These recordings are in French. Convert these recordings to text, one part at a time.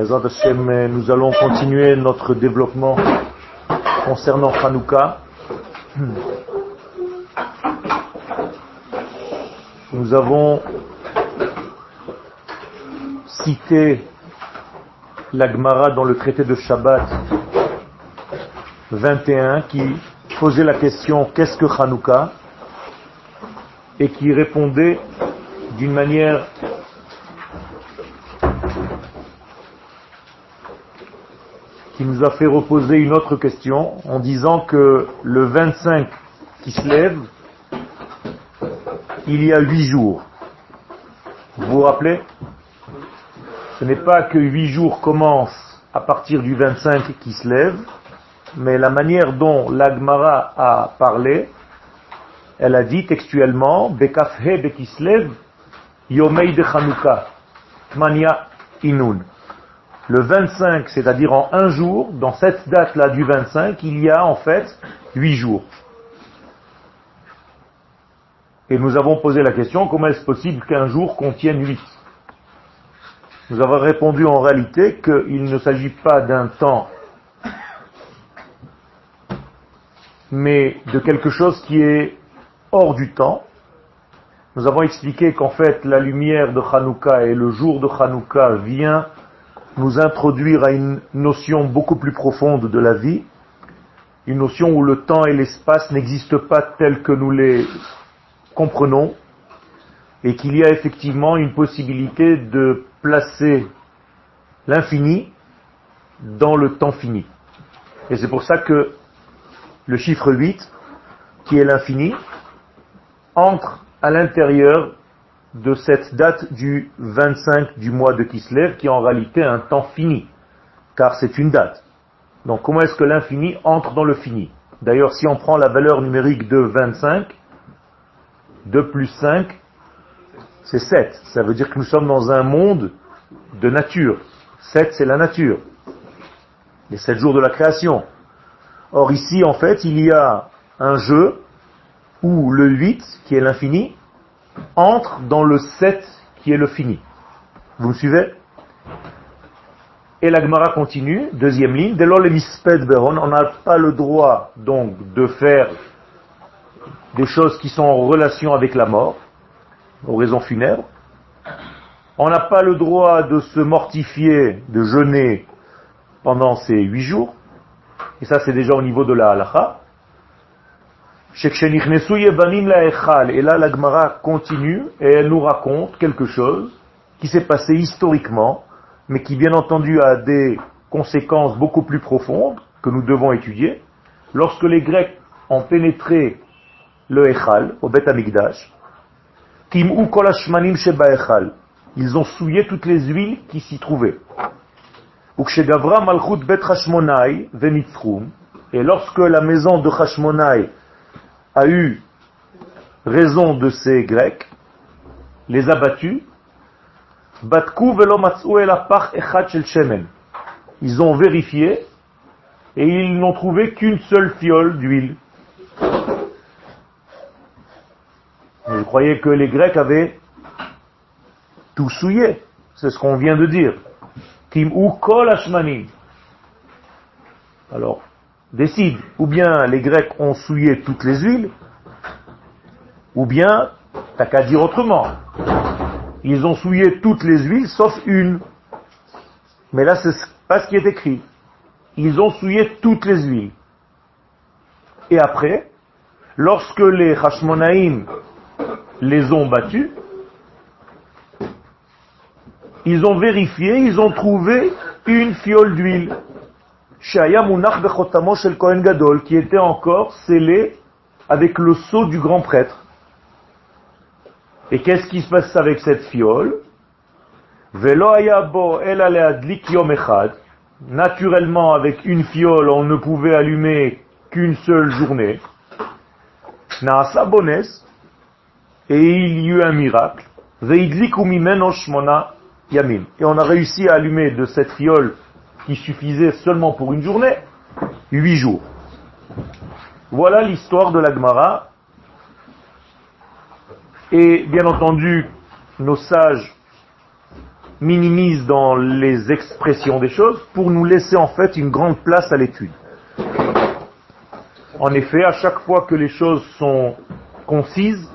nous allons continuer notre développement concernant Hanouka. Nous avons cité l'Agmara dans le traité de Shabbat 21 qui posait la question qu'est-ce que Hanouka? Et qui répondait d'une manière a fait reposer une autre question en disant que le 25 qui se lève, il y a huit jours. Vous vous rappelez? Ce n'est pas que huit jours commencent à partir du 25 qui se lève, mais la manière dont l'Agmara a parlé, elle a dit textuellement, Bekafhe Bekislev, Yomei de Chanukah, Mania Inun. Le 25, c'est-à-dire en un jour, dans cette date-là du 25, il y a en fait huit jours. Et nous avons posé la question, comment est-ce possible qu'un jour contienne huit? Nous avons répondu en réalité qu'il ne s'agit pas d'un temps, mais de quelque chose qui est hors du temps. Nous avons expliqué qu'en fait la lumière de Hanouka et le jour de Hanouka vient nous introduire à une notion beaucoup plus profonde de la vie, une notion où le temps et l'espace n'existent pas tels que nous les comprenons, et qu'il y a effectivement une possibilité de placer l'infini dans le temps fini. Et c'est pour ça que le chiffre 8, qui est l'infini, entre à l'intérieur de cette date du 25 du mois de Kislev, qui en réalité un temps fini, car c'est une date. Donc comment est-ce que l'infini entre dans le fini? D'ailleurs, si on prend la valeur numérique de 25, 2 plus 5, c'est 7. Ça veut dire que nous sommes dans un monde de nature. 7, c'est la nature. Les 7 jours de la création. Or ici, en fait, il y a un jeu où le 8, qui est l'infini, entre dans le 7 qui est le fini. Vous me suivez? Et la Gemara continue, deuxième ligne, dès lors les beron, on n'a pas le droit donc de faire des choses qui sont en relation avec la mort, aux raisons funèbres. On n'a pas le droit de se mortifier, de jeûner pendant ces huit jours. Et ça, c'est déjà au niveau de la Et là, la Gemara continue et elle nous raconte quelque chose qui s'est passé historiquement, mais qui bien entendu a des conséquences beaucoup plus profondes que nous devons étudier. Lorsque les Grecs ont pénétré le Echal, au Bet Amigdash, ils ont souillé toutes les huiles qui s'y trouvaient. Et lorsque la maison de Hashmonai a eu raison de ces Grecs, les a battus, ils ont vérifié et ils n'ont trouvé qu'une seule fiole d'huile. Je croyais que les Grecs avaient tout souillé. C'est ce qu'on vient de dire. Kim ou Alors, décide, ou bien les Grecs ont souillé toutes les huiles, ou bien, t'as qu'à dire autrement, ils ont souillé toutes les huiles sauf une. Mais là, c'est pas ce qui est écrit. Ils ont souillé toutes les huiles. Et après, lorsque les Hashmonaïm les ont battus, ils ont vérifié, ils ont trouvé une fiole d'huile qui était encore scellé avec le sceau du grand prêtre. Et qu'est-ce qui se passe avec cette fiole? Naturellement, avec une fiole, on ne pouvait allumer qu'une seule journée. Et il y eut un miracle. Et on a réussi à allumer de cette fiole qui suffisait seulement pour une journée, huit jours. Voilà l'histoire de l'Agmara. Et bien entendu, nos sages minimise dans les expressions des choses pour nous laisser en fait une grande place à l'étude. En effet, à chaque fois que les choses sont concises,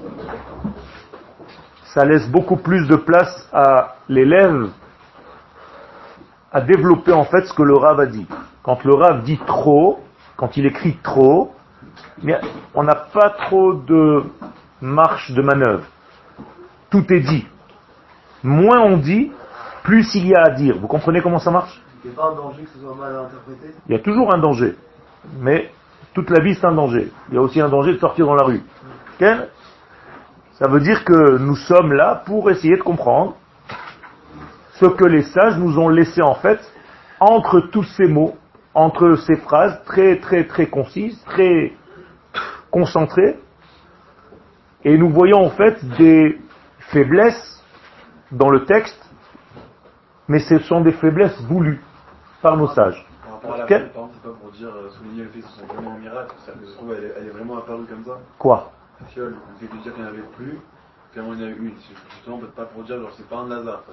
ça laisse beaucoup plus de place à l'élève à développer en fait ce que le Rav a dit. Quand le Rav dit trop, quand il écrit trop, on n'a pas trop de marche de manœuvre. Tout est dit. Moins on dit, plus il y a à dire. Vous comprenez comment ça marche? Il n'y a pas un danger que ce soit mal interprété? Il y a toujours un danger. Mais toute la vie c'est un danger. Il y a aussi un danger de sortir dans la rue. Ça veut dire que nous sommes là pour essayer de comprendre ce que les sages nous ont laissé en fait entre tous ces mots, entre ces phrases très très très concises, très concentrées. Et nous voyons en fait des faiblesses dans le texte, mais ce sont des faiblesses voulues par nos sages. Par rapport à la c'est pas pour dire euh, souligner le fait que ce sont vraiment un miracle, ça se trouve elle est, vraiment apparue comme ça. Quoi? La fiole, le fait de dire qu'il n'y en avait plus, finalement il y en a eu une. Justement, pas pour dire genre c'est pas un hasard,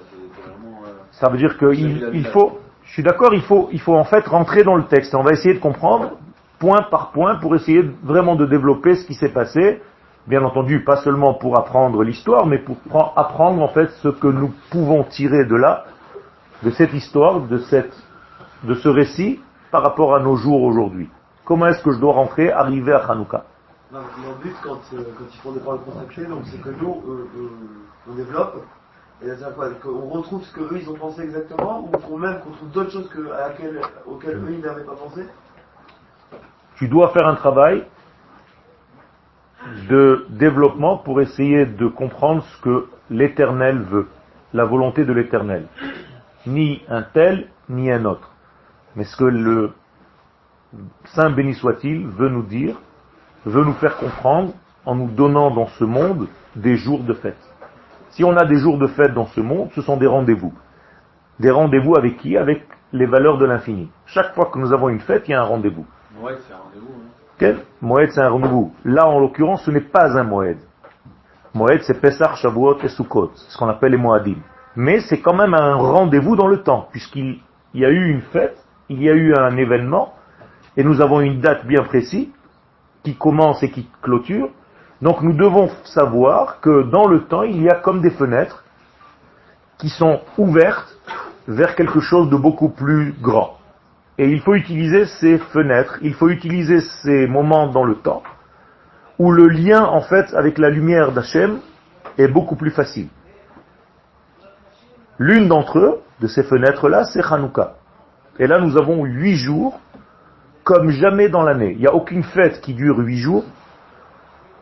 vraiment. Euh, ça veut dire qu'il il faut, je suis d'accord, il faut, il faut en fait rentrer dans le texte. On va essayer de comprendre point par point pour essayer vraiment de développer ce qui s'est passé. Bien entendu, pas seulement pour apprendre l'histoire, mais pour apprendre en fait ce que nous pouvons tirer de là, de cette histoire, de cette de ce récit par rapport à nos jours aujourd'hui. Comment est-ce que je dois rentrer, arriver à Hanouka? Mon but, quand, euh, quand ils font des paroles consacrées, donc c'est que nous, euh, euh, on développe, et c'est quoi Qu'on retrouve ce qu'eux, ils ont pensé exactement, ou même qu'on trouve d'autres choses auxquelles eux, ils n'avaient pas pensé? Tu dois faire un travail de développement pour essayer de comprendre ce que l'éternel veut, la volonté de l'éternel. Ni un tel, ni un autre. Mais ce que le Saint béni soit-il veut nous dire, veut nous faire comprendre en nous donnant dans ce monde des jours de fête. Si on a des jours de fête dans ce monde, ce sont des rendez-vous. Des rendez-vous avec qui? Avec les valeurs de l'infini. Chaque fois que nous avons une fête, il y a un rendez-vous. Moed, c'est un rendez-vous. Hein. Quel? Moed, c'est un rendez-vous. Là, en l'occurrence, ce n'est pas un Moed. Moed, c'est Pessah, Shavuot et Sukkot, ce qu'on appelle les Moadim. Mais c'est quand même un rendez-vous dans le temps, puisqu'il y a eu une fête il y a eu un événement, et nous avons une date bien précise, qui commence et qui clôture. Donc nous devons savoir que dans le temps, il y a comme des fenêtres qui sont ouvertes vers quelque chose de beaucoup plus grand. Et il faut utiliser ces fenêtres, il faut utiliser ces moments dans le temps, où le lien en fait avec la lumière d'Hachem est beaucoup plus facile. L'une d'entre eux, de ces fenêtres-là, c'est Hanouka. Et là, nous avons huit jours, comme jamais dans l'année. Il n'y a aucune fête qui dure huit jours,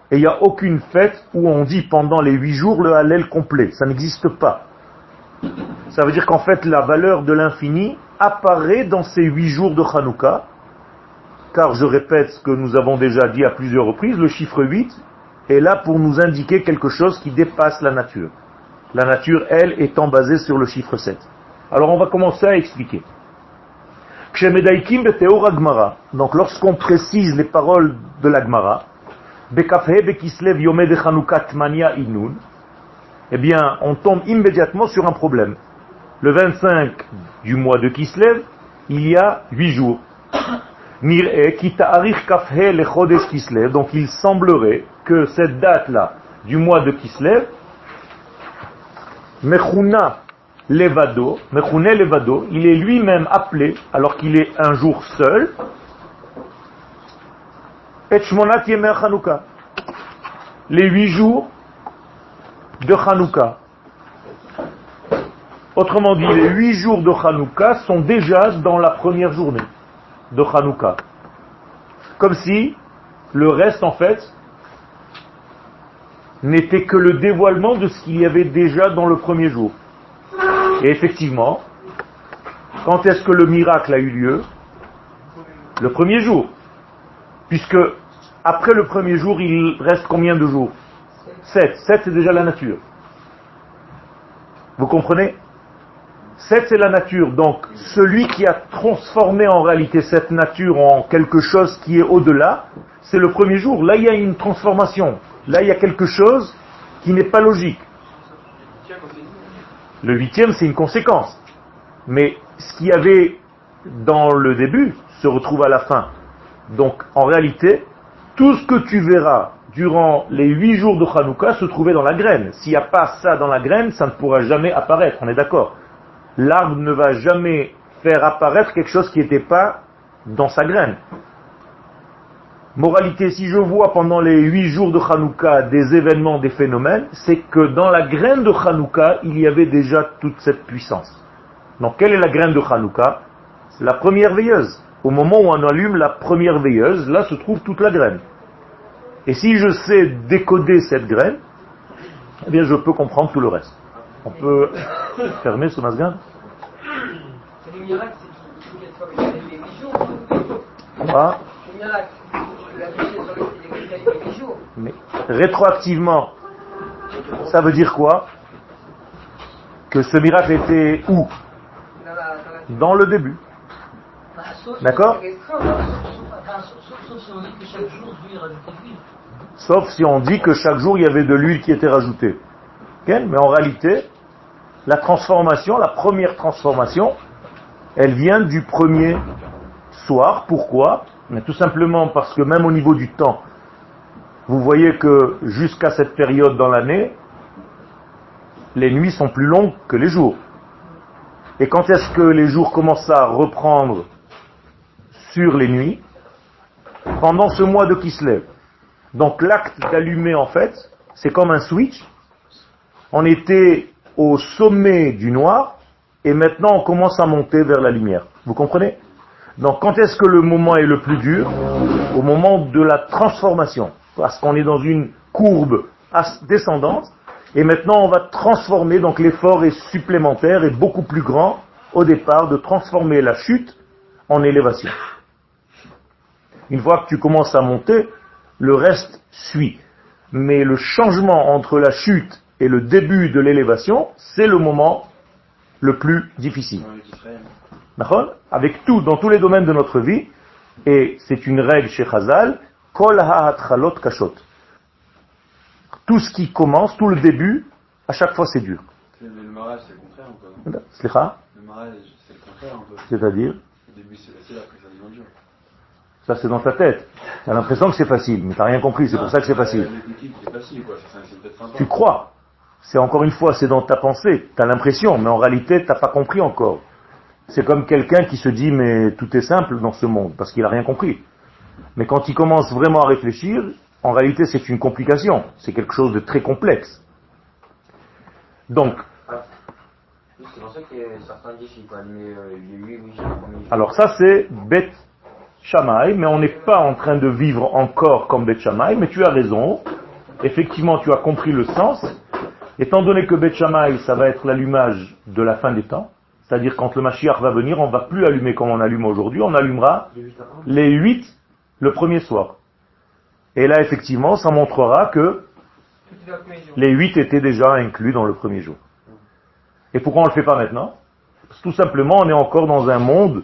et il n'y a aucune fête où on dit pendant les huit jours le Hallel complet. Ça n'existe pas. Ça veut dire qu'en fait, la valeur de l'infini apparaît dans ces huit jours de Hanouka, car je répète ce que nous avons déjà dit à plusieurs reprises, le chiffre 8 est là pour nous indiquer quelque chose qui dépasse la nature. La nature, elle, étant basée sur le chiffre 7. Alors on va commencer à expliquer. Donc lorsqu'on précise les paroles de l'Agmara, eh bien, on tombe immédiatement sur un problème. Le 25 du mois de Kislev, il y a 8 jours. Donc il semblerait que cette date-là du mois de Kislev, Mechuna Levado, Mechune Levado, il est lui-même appelé, alors qu'il est un jour seul, Et Shmonat Yemer. Les huit jours de Hanouka. Autrement dit, les huit jours de Hanouka sont déjà dans la première journée de Hanouka. Comme si le reste, en fait, n'était que le dévoilement de ce qu'il y avait déjà dans le premier jour. Et effectivement, quand est-ce que le miracle a eu lieu? Le premier jour. Puisque après le premier jour, il reste combien de jours? Sept. Sept, c'est déjà la nature. Vous comprenez? Sept, c'est la nature. Donc, celui qui a transformé en réalité cette nature en quelque chose qui est au-delà, c'est le premier jour. Là, il y a une transformation. Là, il y a quelque chose qui n'est pas logique. Le huitième, c'est une conséquence. Mais ce qu'il y avait dans le début se retrouve à la fin. Donc, en réalité, tout ce que tu verras durant les huit jours de Hanouka se trouvait dans la graine. S'il n'y a pas ça dans la graine, ça ne pourra jamais apparaître, on est d'accord. L'arbre ne va jamais faire apparaître quelque chose qui n'était pas dans sa graine. Moralité, si je vois pendant les huit jours de Hanouka des événements, des phénomènes, c'est que dans la graine de Hanouka, il y avait déjà toute cette puissance. Donc quelle est la graine de Hanouka? C'est la première veilleuse. Au moment où on allume la première veilleuse, là se trouve toute la graine. Et si je sais décoder cette graine, eh bien je peux comprendre tout le reste. On peut fermer ce masgan Quoi Mais rétroactivement, ça veut dire quoi? Que ce miracle était où? Dans le début. D'accord? Sauf si on dit que chaque jour il y avait de l'huile qui était rajoutée. Mais en réalité, la transformation, la première transformation, elle vient du premier soir. Pourquoi? Mais Tout simplement parce que même au niveau du temps, vous voyez que jusqu'à cette période dans l'année, les nuits sont plus longues que les jours. Et quand est-ce que les jours commencent à reprendre sur les nuits? Pendant ce mois de Kislev. Donc l'acte d'allumer en fait, c'est comme un switch. On était au sommet du noir et maintenant on commence à monter vers la lumière. Vous comprenez? Donc quand est-ce que le moment est le plus dur? Au moment de la transformation. Parce qu'on est dans une courbe descendante et maintenant on va transformer, donc l'effort est supplémentaire et beaucoup plus grand au départ de transformer la chute en élévation. Une fois que tu commences à monter, le reste suit. Mais le changement entre la chute et le début de l'élévation, c'est le moment le plus difficile. Avec tout, dans tous les domaines de notre vie, et c'est une règle chez Chazal, kol kashot. Tout ce qui commence, tout le début, à chaque fois c'est dur. Le mariage, c'est le contraire ou pas Le mariage, c'est le contraire un peu. C'est-à-dire? Au début c'est facile, après ça devient dur. Ça, c'est dans ta tête. Tu as l'impression que c'est facile, mais tu n'as rien compris, c'est pour ça que c'est facile. Tu crois. C'est encore une fois, c'est dans ta pensée. Tu as l'impression, mais en réalité, tu n'as pas compris encore. C'est comme quelqu'un qui se dit, mais tout est simple dans ce monde, parce qu'il n'a rien compris. Mais quand il commence vraiment à réfléchir, en réalité, c'est une complication. C'est quelque chose de très complexe. Donc, alors ça, c'est bête Shamaï, mais on n'est pas en train de vivre encore comme Beth Shamaï, mais tu as raison. Effectivement, tu as compris le sens. Étant donné que Beth Shamaï, ça va être l'allumage de la fin des temps, c'est-à-dire quand le Mashiach va venir, on va plus allumer comme on allume aujourd'hui, on allumera les huit le premier soir. Et là, effectivement, ça montrera que les huit étaient déjà inclus dans le premier jour. Et pourquoi on ne le fait pas maintenant? Parce que tout simplement, on est encore dans un monde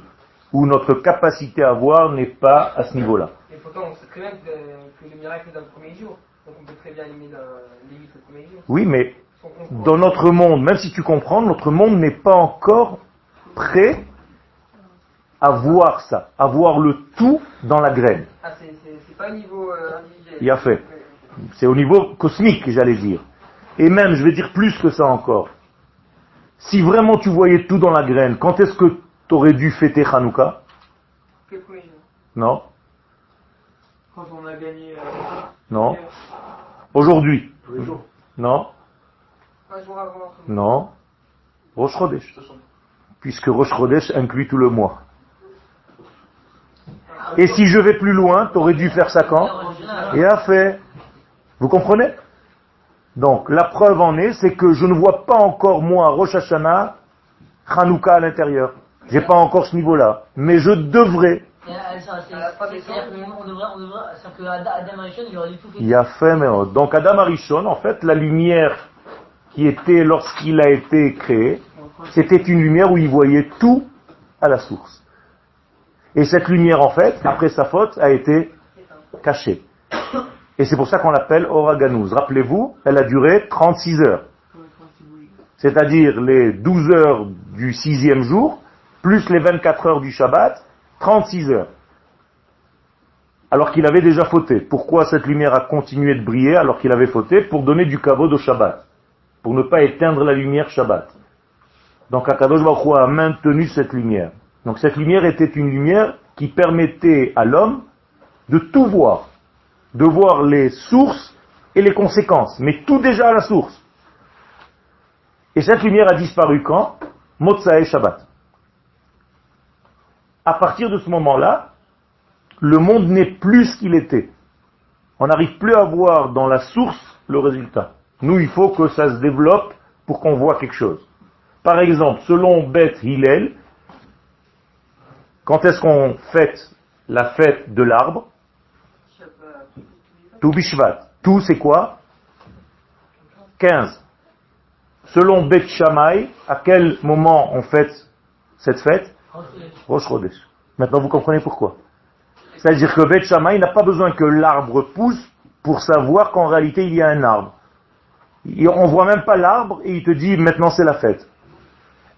où notre capacité à voir n'est pas à ce niveau-là. Et pourtant, on sait très bien que, le miracle est dans le premier jour. Donc on peut très bien allumer limite le premier jour. Oui, mais dans notre monde, même si tu comprends, notre monde n'est pas encore prêt à voir ça, à voir le tout dans la graine. Ah, c'est pas au niveau euh, individuel. Il a fait. C'est au niveau cosmique, j'allais dire. Et même, je vais dire plus que ça encore. Si vraiment tu voyais tout dans la graine, quand est-ce que T'aurais dû fêter Hanouka? Non. Quand on a gagné. Euh, non. Aujourd'hui Non. Un jour avant. Non. Rosh. Puisque Rosh inclut tout le mois. Et si je vais plus loin, t'aurais dû faire ça quand? Et a fait. Vous comprenez? Donc, la preuve en est, c'est que je ne vois pas encore, moi, Rosh Hashanah, Hanouka à l'intérieur. J'ai pas encore ce niveau-là, mais je devrais. Il a fait, mais donc Adam Arishon, en fait, la lumière qui était lorsqu'il a été créé, c'était une lumière où il voyait tout à la source. Et cette lumière, en fait, après sa faute, a été cachée. Et c'est pour ça qu'on l'appelle Oraganouz. Rappelez-vous, elle a duré 36 heures. c'est-à-dire les 12 heures du sixième jour, plus les 24 heures du Shabbat, 36 heures. Alors qu'il avait déjà fauté. Pourquoi cette lumière a continué de briller alors qu'il avait fauté Pour donner du kavod au Shabbat. Pour ne pas éteindre la lumière Shabbat. Donc Akadosh Baruch Hu a maintenu cette lumière. Donc cette lumière était une lumière qui permettait à l'homme de tout voir. De voir les sources et les conséquences. Mais tout déjà à la source. Et cette lumière a disparu quand? Et Shabbat. À partir de ce moment-là, le monde n'est plus ce qu'il était. On n'arrive plus à voir dans la source le résultat. Nous, il faut que ça se développe pour qu'on voit quelque chose. Par exemple, selon Beth Hillel, quand est-ce qu'on fête la fête de l'arbre Tout Bishvat. Tout c'est quoi 15. Selon Beth Shammai, à quel moment on fête cette fête Rosh Chodesh. Maintenant vous comprenez pourquoi. C'est-à-dire que Shammai n'a pas besoin que l'arbre pousse pour savoir qu'en réalité il y a un arbre. On voit même pas l'arbre et il te dit maintenant c'est la fête.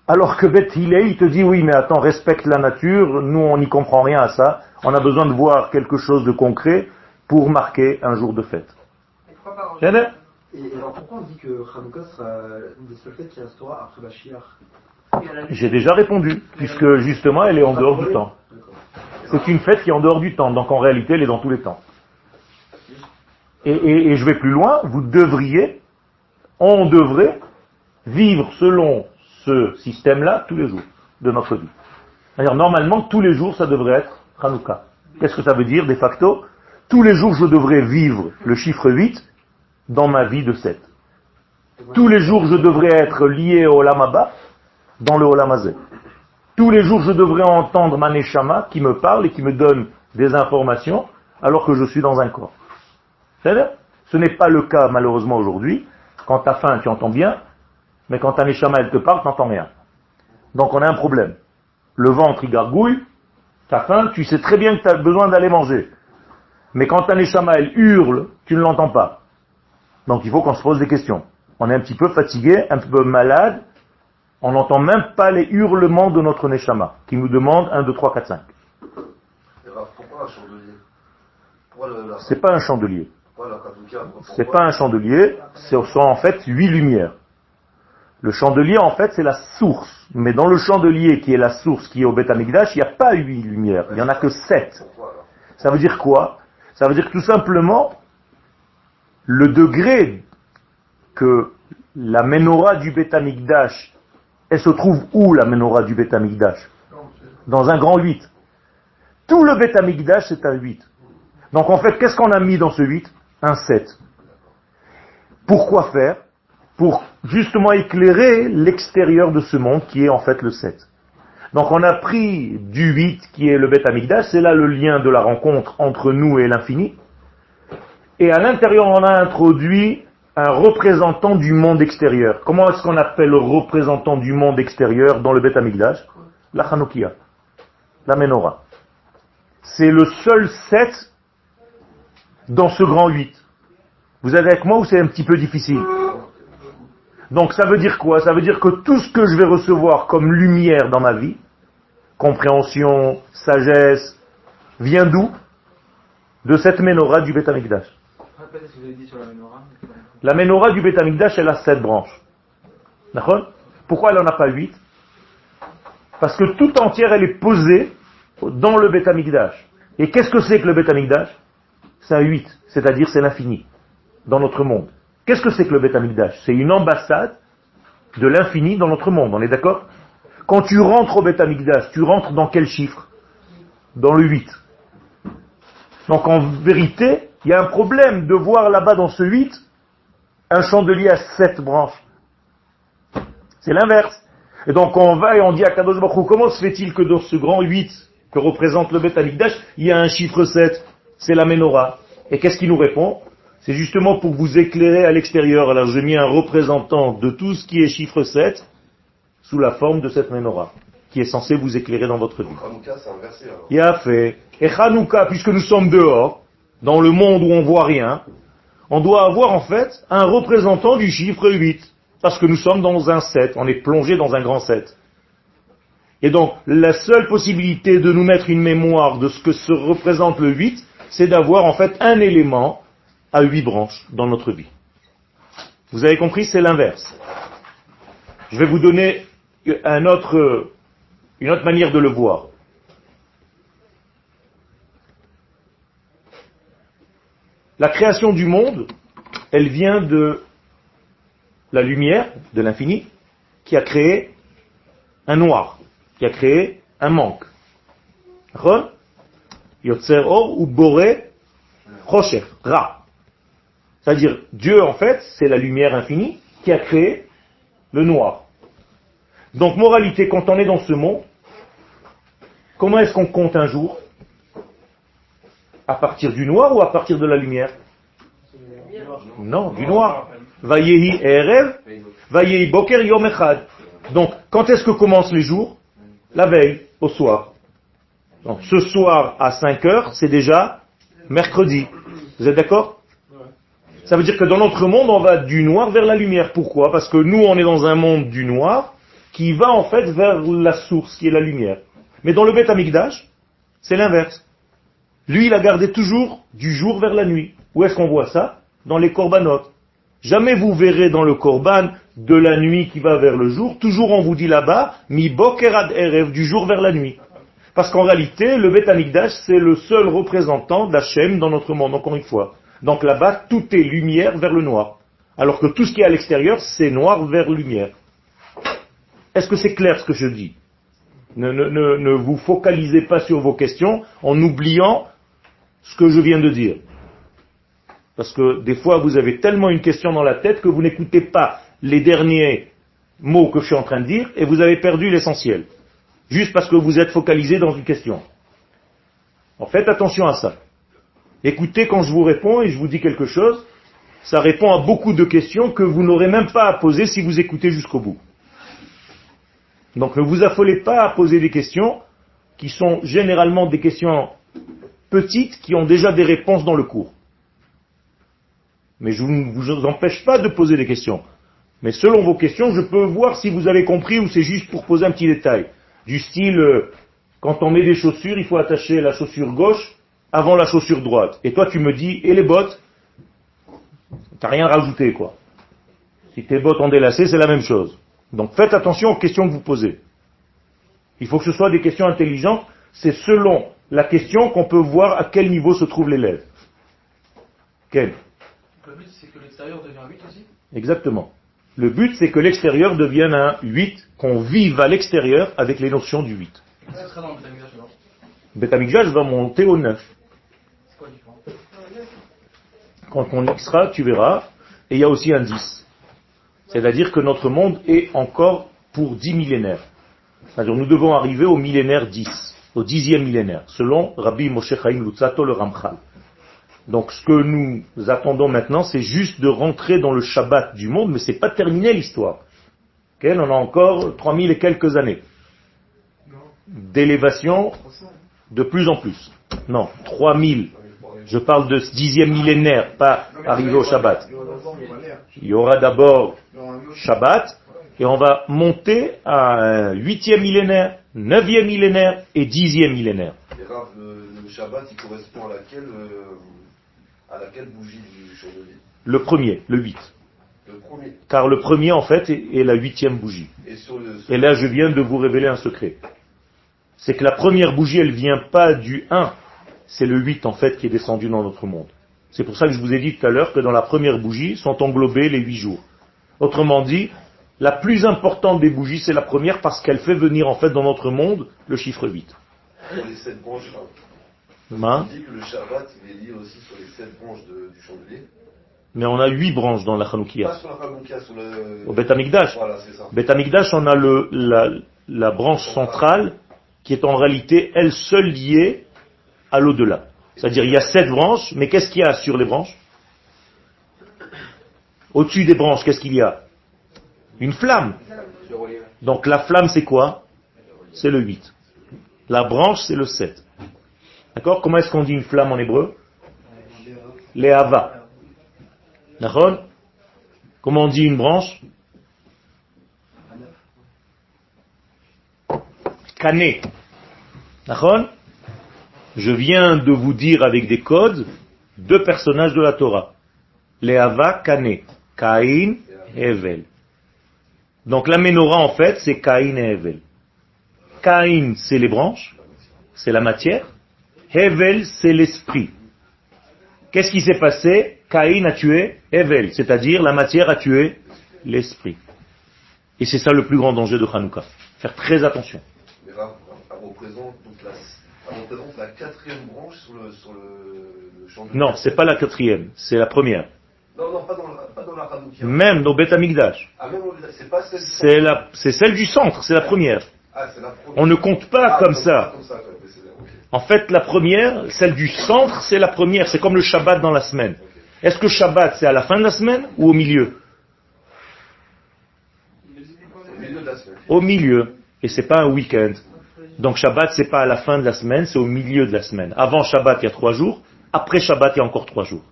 Alors que Beth Hillel, il te dit oui mais attends, respecte la nature, nous on n'y comprend rien à ça, on a besoin de voir quelque chose de concret pour marquer un jour de fête. Et alors pourquoi on dit que Hanouka sera une des seules fêtes qui restera après Bachir? J'ai déjà répondu, puisque justement elle est en dehors du temps. C'est une fête qui est en dehors du temps, donc en réalité elle est dans tous les temps. Et, et je vais plus loin, vous devriez, on devrait vivre selon ce système-là tous les jours de notre vie. C'est-à-dire, normalement, tous les jours, ça devrait être Hanouka. Qu'est-ce que ça veut dire, de facto? Tous les jours, je devrais vivre le chiffre 8 dans ma vie de 7. Tous les jours, je devrais être lié au Lamaba dans le Olamazé. Tous les jours, je devrais entendre ma Neshama qui me parle et qui me donne des informations alors que je suis dans un corps. C'est-à-dire, ce n'est pas le cas malheureusement aujourd'hui. Quand tu as faim, tu entends bien, mais quand ta Neshama elle te parle, tu n'entends rien. Donc on a un problème. Le ventre il gargouille, as faim, tu sais très bien que tu as besoin d'aller manger. Mais quand ta Neshama elle hurle, tu ne l'entends pas. Donc il faut qu'on se pose des questions. On est un petit peu fatigué, un peu malade, on n'entend même pas les hurlements de notre Neshama, qui nous demande 1, 2, 3, 4, 5. Pourquoi un chandelier? C'est pas un chandelier. C'est pas un chandelier, ce sont en fait huit lumières. Le chandelier, en fait, c'est la source. Mais dans le chandelier qui est la source, qui est au Beth il n'y a pas huit lumières. Il n'y en a que sept. Ça veut dire quoi? Ça veut dire tout simplement le degré que la menorah du Beth elle se trouve où la menorah du Beth Dans un grand 8. Tout le Beth c'est un 8. Donc en fait, qu'est-ce qu'on a mis dans ce 8 Un 7. Pourquoi faire? Pour justement éclairer l'extérieur de ce monde qui est en fait le 7. Donc on a pris du 8 qui est le Beth Amikdash, c'est là le lien de la rencontre entre nous et l'infini. Et à l'intérieur on a introduit un représentant du monde extérieur. Comment est-ce qu'on appelle le représentant du monde extérieur dans le Beth Amikdash La Hanoukia, la Menorah. C'est le seul 7 dans ce grand 8. Vous êtes avec moi ou c'est un petit peu difficile? Donc ça veut dire quoi? Ça veut dire que tout ce que je vais recevoir comme lumière dans ma vie, compréhension, sagesse, vient d'où? De cette menorah du Beth La menorah. Du Beth elle a sept branches. D'accord? Pourquoi elle n'en a pas huit? Parce que tout entière, elle est posée dans le Beth Et qu'est-ce que c'est que le Beth C'est un huit, c'est-à-dire c'est l'infini dans notre monde. Qu'est-ce que c'est que le Beth C'est une ambassade de l'infini dans notre monde, on est d'accord? Quand tu rentres au Beth tu rentres dans quel chiffre? Dans le 8. Donc en vérité, il y a un problème de voir là-bas dans ce 8 un chandelier à 7 branches. C'est l'inverse. Et donc on va et on dit à Kadosh Baruch comment se fait-il que dans ce grand 8 que représente le Beth il y a un chiffre 7 C'est la menorah. Et qu'est-ce qu'il nous répond? C'est justement pour vous éclairer à l'extérieur. Alors j'ai mis un représentant de tout ce qui est chiffre 7 sous la forme de cette menorah, qui est censé vous éclairer dans votre vie. Il a fait. Et Hanouka, puisque nous sommes dehors, dans le monde où on voit rien, on doit avoir en fait un représentant du chiffre 8. Parce que nous sommes dans un 7, on est plongé dans un grand 7. Et donc, la seule possibilité de nous mettre une mémoire de ce que se représente le 8, c'est d'avoir en fait un élément à huit branches dans notre vie. Vous avez compris, c'est l'inverse. Je vais vous donner une autre manière de le voir. La création du monde, elle vient de la lumière, de l'infini, qui a créé un noir, qui a créé un manque. Yotzer Or ou Boré Rocher, Ra. C'est-à-dire, Dieu, en fait, c'est la lumière infinie qui a créé le noir. Donc, moralité, quand on est dans ce monde, comment est-ce qu'on compte un jour? À partir du noir ou à partir de la lumière? Non, du noir. Vayehi Erev, Vayehi Boker Yom Echad. Donc, quand est-ce que commencent les jours? La veille, au soir. Donc, ce soir à 5 heures, c'est déjà mercredi. Vous êtes d'accord? Ça veut dire que dans notre monde, on va du noir vers la lumière. Pourquoi? Parce que nous, on est dans un monde du noir qui va en fait vers la source, qui est la lumière. Mais dans le Beth Amikdash, c'est l'inverse. Lui, il a gardé toujours du jour vers la nuit. Où est-ce qu'on voit ça? Dans les corbanotes. Jamais vous verrez dans le korban de la nuit qui va vers le jour. Toujours on vous dit là-bas, mi bokerad erev, du jour vers la nuit. Parce qu'en réalité, le Beth Amikdash, c'est le seul représentant d'Hachem dans notre monde, encore une fois. Donc là-bas, tout est lumière vers le noir. Alors que tout ce qui est à l'extérieur, c'est noir vers lumière. Est-ce que c'est clair ce que je dis? Ne, vous focalisez pas sur vos questions en oubliant ce que je viens de dire. Parce que des fois, vous avez tellement une question dans la tête que vous n'écoutez pas les derniers mots que je suis en train de dire et vous avez perdu l'essentiel juste parce que vous êtes focalisé dans une question. En faites attention à ça. Écoutez quand je vous réponds et je vous dis quelque chose, ça répond à beaucoup de questions que vous n'aurez même pas à poser si vous écoutez jusqu'au bout. Donc ne vous affolez pas à poser des questions qui sont généralement des questions petites qui ont déjà des réponses dans le cours. Mais je ne vous empêche pas de poser des questions. Mais selon vos questions, je peux voir si vous avez compris ou c'est juste pour poser un petit détail du style, euh, quand on met des chaussures, il faut attacher la chaussure gauche avant la chaussure droite. Et toi, tu me dis, et les bottes? T'as rien rajouté, quoi. Si tes bottes ont délacé, c'est la même chose. Donc faites attention aux questions que vous posez. Il faut que ce soit des questions intelligentes. C'est selon la question qu'on peut voir à quel niveau se trouve l'élève. Quel? Le but, c'est que l'extérieur devient 8 aussi? Exactement. Le but, c'est que l'extérieur devienne un 8, qu'on vive à l'extérieur avec les notions du 8. Betamikdash va monter au 9. Quand on y sera, tu verras, et il y a aussi un 10. C'est-à-dire que notre monde est encore pour 10 millénaires. C'est-à-dire nous devons arriver au millénaire 10, au dixième millénaire, selon Rabbi Moshe Chaim Lutzato le Ramchal. Donc ce que nous attendons maintenant, c'est juste de rentrer dans le Shabbat du monde, mais c'est pas terminé l'histoire. on a encore 3000 et quelques années d'élévation de plus en plus. Non, 3000. Je parle de ce dixième millénaire, pas arrivé au Shabbat. Il y aura d'abord Shabbat, et on va monter à un huitième millénaire, neuvième millénaire et dixième millénaire. le Shabbat, il correspond à laquelle euh, à laquelle bougie du chandelier? Le premier, le 8. Le premier. Car le premier, en fait, est la huitième bougie. Et, là, je viens de vous révéler un secret. C'est que la première bougie, elle vient pas du 1. C'est le 8, en fait, qui est descendu dans notre monde. C'est pour ça que je vous ai dit tout à l'heure que dans la première bougie sont englobés les 8 jours. Autrement dit, la plus importante des bougies, c'est la première parce qu'elle fait venir, en fait, dans notre monde, le chiffre 8. Les branches, on dit que le Shabbat est lié aussi sur les sept branches du chandelier. Mais on a huit branches dans la Hanoukia. Pas sur la Hanoukia, sur le... Au Bet Amikdash. Voilà, c'est ça. Bet Amikdash, on a le, la, la branche centrale qui est en réalité elle seule liée à l'au-delà. C'est-à-dire, il y a sept branches, mais qu'est-ce qu'il y a sur les branches? Au-dessus des branches, qu'est-ce qu'il y a? Une flamme. Donc la flamme, c'est quoi? C'est le 8. La branche, c'est le 7. D'accord? Comment est-ce qu'on dit une flamme en hébreu? Les hava. D'accord? Comment on dit une branche? Kané. D'accord? Je viens de vous dire avec des codes deux personnages de la Torah. Léava, Kané. Caïn et Evel. Donc la menorah en fait c'est Caïn et Evel. Caïn c'est les branches, c'est la matière. Hevel c'est l'esprit. Qu'est-ce qui s'est passé? Caïn a tué Evel, c'est-à-dire la matière a tué l'esprit. Et c'est ça le plus grand danger de Hanouka. Faire très attention. Elle représente la quatrième branche sur le, sur le, le champ de Non, c'est pas la quatrième, c'est la première. Non, non, pas dans la, pas dans la Hanoukia. Même dans Beth Amikdash. Ah, même c'est pas celle du C'est centre. la, c'est celle du centre, c'est la première. Ah, c'est la première. On ne compte pas Ah, comme ça. Comme. En fait, la première, celle du centre, c'est la première. C'est comme le Shabbat dans la semaine. Est-ce que Shabbat, c'est à la fin de la semaine ou au milieu Au milieu de la semaine. Au milieu. Et c'est pas un week-end. Donc Shabbat, c'est pas à la fin de la semaine, c'est au milieu de la semaine. Avant Shabbat, il y a trois jours. Après Shabbat, il y a encore trois jours.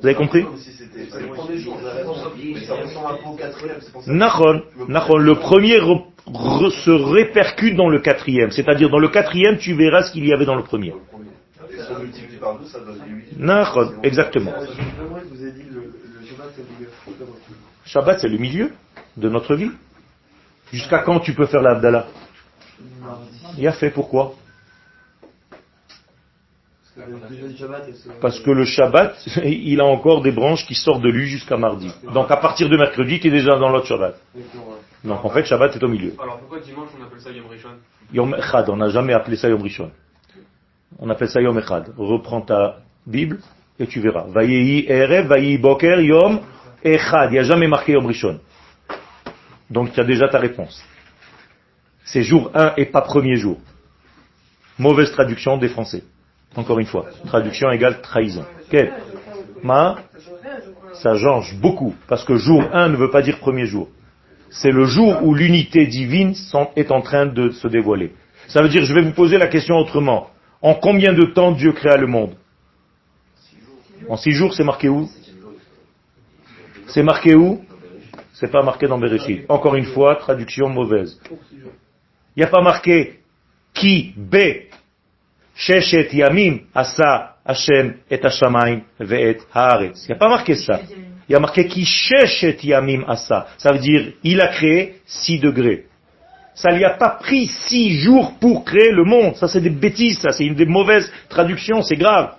Vous avez compris c'est le premier re- re- se répercute dans le quatrième. C'est-à-dire, dans le quatrième, tu verras ce qu'il y avait dans le premier. Le premier. Et si on multiplie par deux, ça donne 8. Nahon, exactement. Shabbat, c'est le milieu de notre vie. Jusqu'à quand tu peux faire l'Abdallah Il a fait, pourquoi Parce que le Shabbat, il a encore des branches qui sortent de lui jusqu'à mardi. Donc à partir de mercredi, tu es déjà dans l'autre Shabbat. Donc en fait, Shabbat est au milieu. Alors pourquoi dimanche on appelle ça Yom Rishon? Yom Echad, on n'a jamais appelé ça Yom Rishon. On appelle ça Yom Echad. Reprends ta Bible et tu verras. Vayehi Erev, Vayehi Boker, Yom Echad. Il n'y a jamais marqué Yom Rishon. Donc tu as déjà ta réponse. C'est jour 1 et pas premier jour. Mauvaise traduction des Français. Encore une fois. Traduction égale trahison. Quel Ma? Ça change beaucoup. Parce que jour 1 ne veut pas dire premier jour. C'est le jour où l'unité divine est en train de se dévoiler. Ça veut dire, je vais vous poser la question autrement. En combien de temps Dieu créa le monde? En six jours, c'est marqué où? C'est marqué où? C'est pas marqué dans Bereshit. Encore une fois, traduction mauvaise. Il n'y a pas marqué qui B Sheshet Yamim Asa Hashem et Hashamayim ve'et Haaretz. Il n'y a pas marqué ça. Il y a marqué qui Sheshet Yamim Asa. Ça veut dire il a créé 6 degrés. Ça lui a pas pris six jours pour créer le monde. Ça c'est des bêtises, ça c'est une des mauvaises traductions, c'est grave.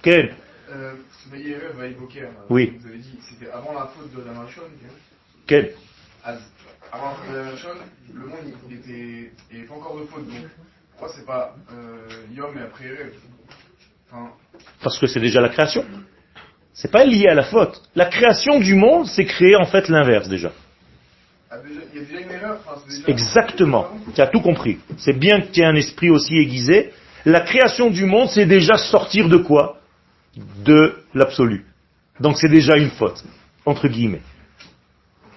Quel Euh, Vaïboker, euh, Oui. vous avez dit, c'était avant la faute de la. Quel Avant de la le monde il était, il pas encore de faute. Donc, pourquoi c'est pas euh, Yom et après Enfin, Parce que c'est déjà la création. C'est pas lié à la faute. La création du monde, c'est créer en fait l'inverse déjà. ah, déjà- il y a déjà une erreur. Enfin, c'est déjà- Exactement. Tu as tout compris. C'est bien que tu aies un esprit aussi aiguisé. La création du monde, c'est déjà sortir de quoi? De l'absolu. Donc c'est déjà une faute, entre guillemets.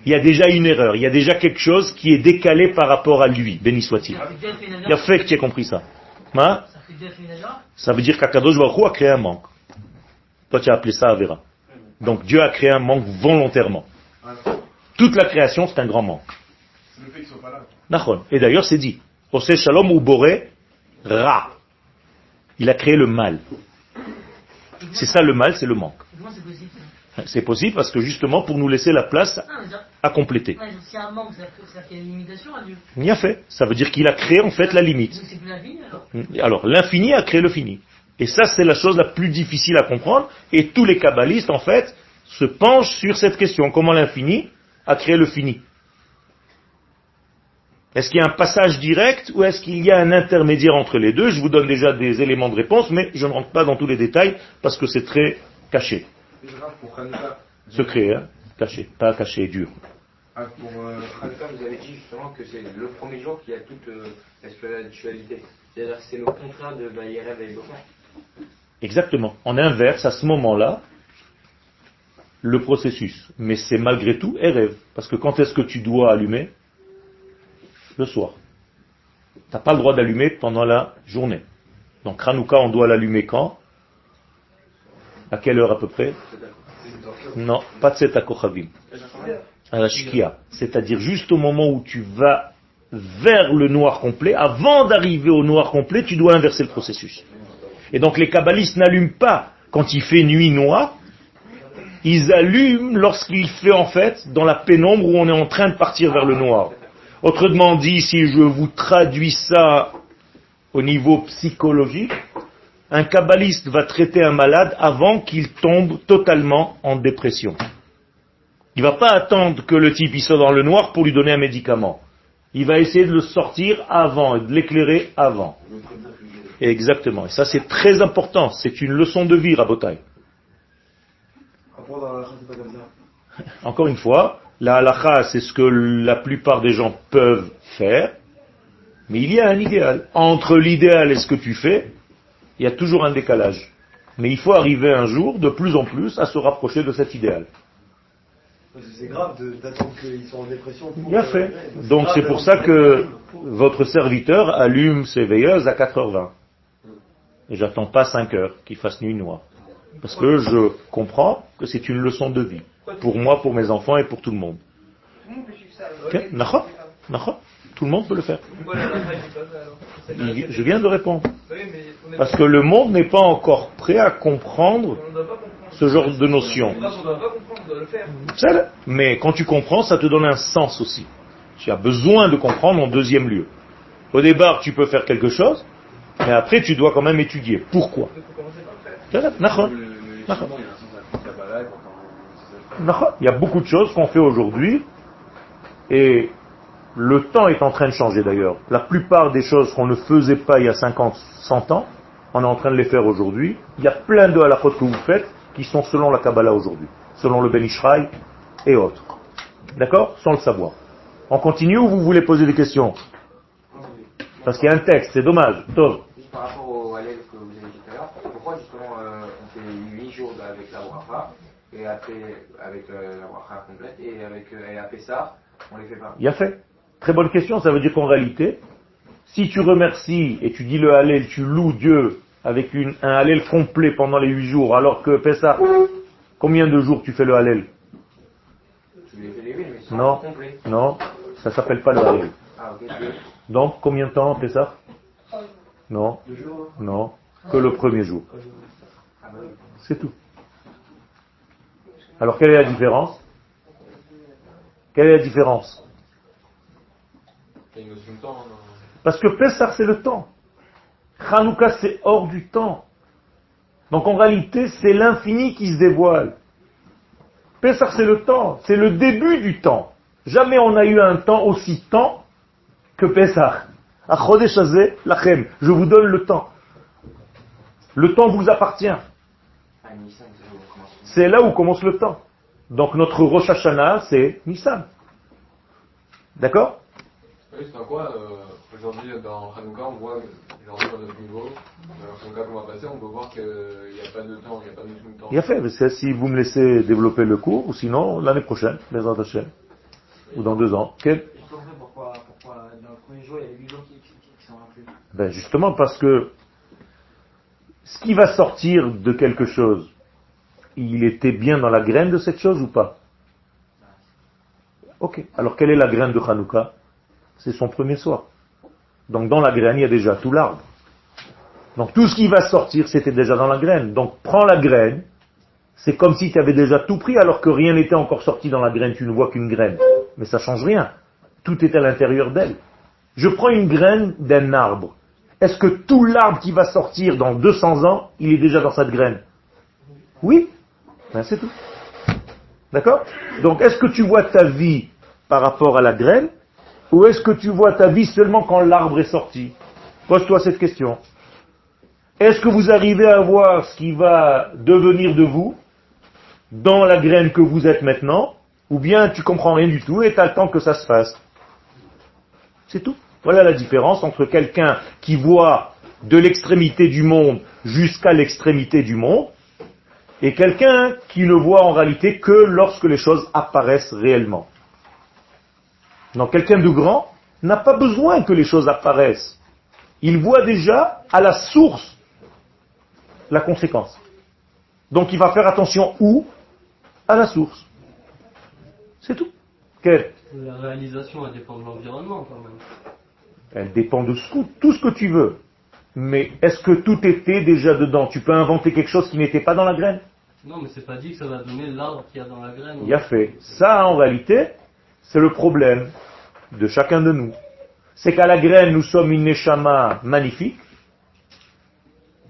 Il y a déjà une erreur, il y a déjà quelque chose qui est décalé par rapport à lui, béni soit-il. Il y a fait que tu as compris ça. Hein? Ça veut dire qu'Akadosh Baruch a créé un manque. Toi, tu as appelé ça Avera. Donc Dieu a créé un manque volontairement. Toute la création, c'est un grand manque. C'est le fait qu'ils soient pas là. Nachon. Et d'ailleurs, c'est dit. Ose Shalom ou Boré Ra. Il a créé le mal. C'est ça le mal, c'est le manque. C'est possible parce que justement pour nous laisser la place dire, à compléter. Il a fait. Ça veut dire qu'il a créé en fait la limite. Alors Alors, l'infini a créé le fini. Et ça, c'est la chose la plus difficile à comprendre. Et tous les kabbalistes, en fait, se penchent sur cette question. Comment l'infini a créé le fini? Est-ce qu'il y a un passage direct ou est-ce qu'il y a un intermédiaire entre les deux? Je vous donne déjà des éléments de réponse, mais je ne rentre pas dans tous les détails parce que c'est très caché. Pour Hanouka. Secret, hein Caché. Pas caché, dur. Ah, pour euh, Hanouka, vous avez dit justement que c'est le premier jour qui a toute euh, la spiritualité. C'est-à-dire que c'est le contraire de Vaïerev et Boker. Exactement. On inverse à ce moment-là le processus. Mais c'est malgré tout rêve. Parce que quand est-ce que tu dois allumer? Le soir. Tu n'as pas le droit d'allumer pendant la journée. Donc Hanouka, on doit l'allumer quand? À quelle heure à peu près Non, pas de cet akochavim. À la shkia. C'est-à-dire juste au moment où tu vas vers le noir complet, avant d'arriver au noir complet, tu dois inverser le processus. Et donc les kabbalistes n'allument pas quand il fait nuit noire, ils allument lorsqu'il fait en fait dans la pénombre où on est en train de partir vers le noir. Autrement dit, si je vous traduis ça au niveau psychologique, un kabbaliste va traiter un malade avant qu'il tombe totalement en dépression. Il ne va pas attendre que le type soit dans le noir pour lui donner un médicament. Il va essayer de le sortir avant et de l'éclairer avant. Exactement. Et ça c'est très important. C'est une leçon de vie, Rabotai. Encore une fois, la halakha, c'est ce que la plupart des gens peuvent faire, mais il y a un idéal. Entre l'idéal et ce que tu fais, il y a toujours un décalage. Mais il faut arriver un jour, de plus en plus, à se rapprocher de cet idéal. C'est grave d'attendre qu'ils soient en dépression. Pour Bien fait. Donc c'est pour ça que votre serviteur allume ses veilleuses à 4h20. Et j'attends pas 5 heures qu'il fasse nuit noire. Parce que je comprends que c'est une leçon de vie. Pour moi, pour mes enfants et pour tout le monde. Tout Tout le monde peut le faire. Je viens de répondre. Parce que le monde n'est pas encore prêt à comprendre ce genre de notion. Mais quand tu comprends, ça te donne un sens aussi. Tu as besoin de comprendre en deuxième lieu. Au départ, tu peux faire quelque chose, mais après, tu dois quand même étudier. Pourquoi? Il y a beaucoup de choses qu'on fait aujourd'hui, et le temps est en train de changer d'ailleurs. La plupart des choses qu'on ne faisait pas il y a 50, 100 ans, on est en train de les faire aujourd'hui. Il y a plein de halachot que vous faites qui sont selon la Kabbalah aujourd'hui, selon le Ben Ishraï et autres. D'accord? Sans le savoir. On continue ou vous voulez poser des questions? Parce qu'il y a un texte, c'est dommage. Tov. Juste par rapport au que vous avez dit tout à l'heure, pourquoi justement euh, on fait 8 jours avec la bracha et après avec euh, la bracha complète et avec euh, et Pessah, on les fait pas? Il y a fait. Très bonne question, ça veut dire qu'en réalité, si tu remercies et tu dis le Hallel, tu loues Dieu avec une, un Hallel complet pendant les huit jours, alors que Pessah, combien de jours tu fais le Hallel? Tu les fais les 8 mais sans Non, non, ça s'appelle pas le Hallel. Ah. Donc, combien de temps Pessah? Non, non, que le premier jour. Ah bah. C'est tout. Alors, quelle est la différence? Quelle est la différence Il y a une notion de temps. hein. Parce que Pessah, c'est le temps. Hanouka, c'est hors du temps. Donc en réalité, c'est l'infini qui se dévoile. Pessah, c'est le temps. C'est le début du temps. Jamais on a eu un temps aussi temps que Pessah. Je vous donne le temps. Le temps vous appartient. Ah. C'est là où commence le temps. Donc notre Rosh Hashanah, c'est Nissan. D'accord? Oui, c'est un quoi euh, Aujourd'hui, dans Hanouka, on voit, aujourd'hui, dans notre niveau, dans Hanouka qu'on va passer, on peut voir qu'il n'y a pas de temps, il n'y a pas de temps. Fait, mais c'est si vous me laissez développer le cours, ou sinon l'année prochaine, les Hashem, ou dans deux ans. Quel- Je comprends pourquoi, pourquoi dans le premier jour il y avait 8 jours qui, qui, qui sont inclus. Ben justement parce que ce qui va sortir de quelque chose, il était bien dans la graine de cette chose ou pas? Ok. Alors quelle est la graine de Hanouka? C'est son premier soir. Donc dans la graine, il y a déjà tout l'arbre. Donc tout ce qui va sortir, c'était déjà dans la graine. Donc prends la graine, c'est comme si tu avais déjà tout pris alors que rien n'était encore sorti dans la graine, tu ne vois qu'une graine. Mais ça change rien. Tout est à l'intérieur d'elle. Je prends une graine d'un arbre. Est-ce que tout l'arbre qui va sortir dans 200 ans, il est déjà dans cette graine? Oui. Ben, c'est tout. D'accord? Donc, est-ce que tu vois ta vie par rapport à la graine? Ou est-ce que tu vois ta vie seulement quand l'arbre est sorti? Pose-toi cette question. Est-ce que vous arrivez à voir ce qui va devenir de vous dans la graine que vous êtes maintenant? Ou bien tu comprends rien du tout et tu attends que ça se fasse? C'est tout. Voilà la différence entre quelqu'un qui voit de l'extrémité du monde jusqu'à l'extrémité du monde et quelqu'un qui ne voit en réalité que lorsque les choses apparaissent réellement. Donc quelqu'un de grand n'a pas besoin que les choses apparaissent. Il voit déjà à la source la conséquence. Donc il va faire attention où? À la source. C'est tout. La réalisation, elle dépend de l'environnement quand même. Elle dépend de ce tout ce que tu veux. Mais est-ce que tout était déjà dedans? Tu peux inventer quelque chose qui n'était pas dans la graine? Non, mais c'est pas dit que ça va donner l'arbre qu'il y a dans la graine. Il y a fait. Ça, en réalité, c'est le problème de chacun de nous. C'est qu'à la graine, nous sommes une neshama magnifique.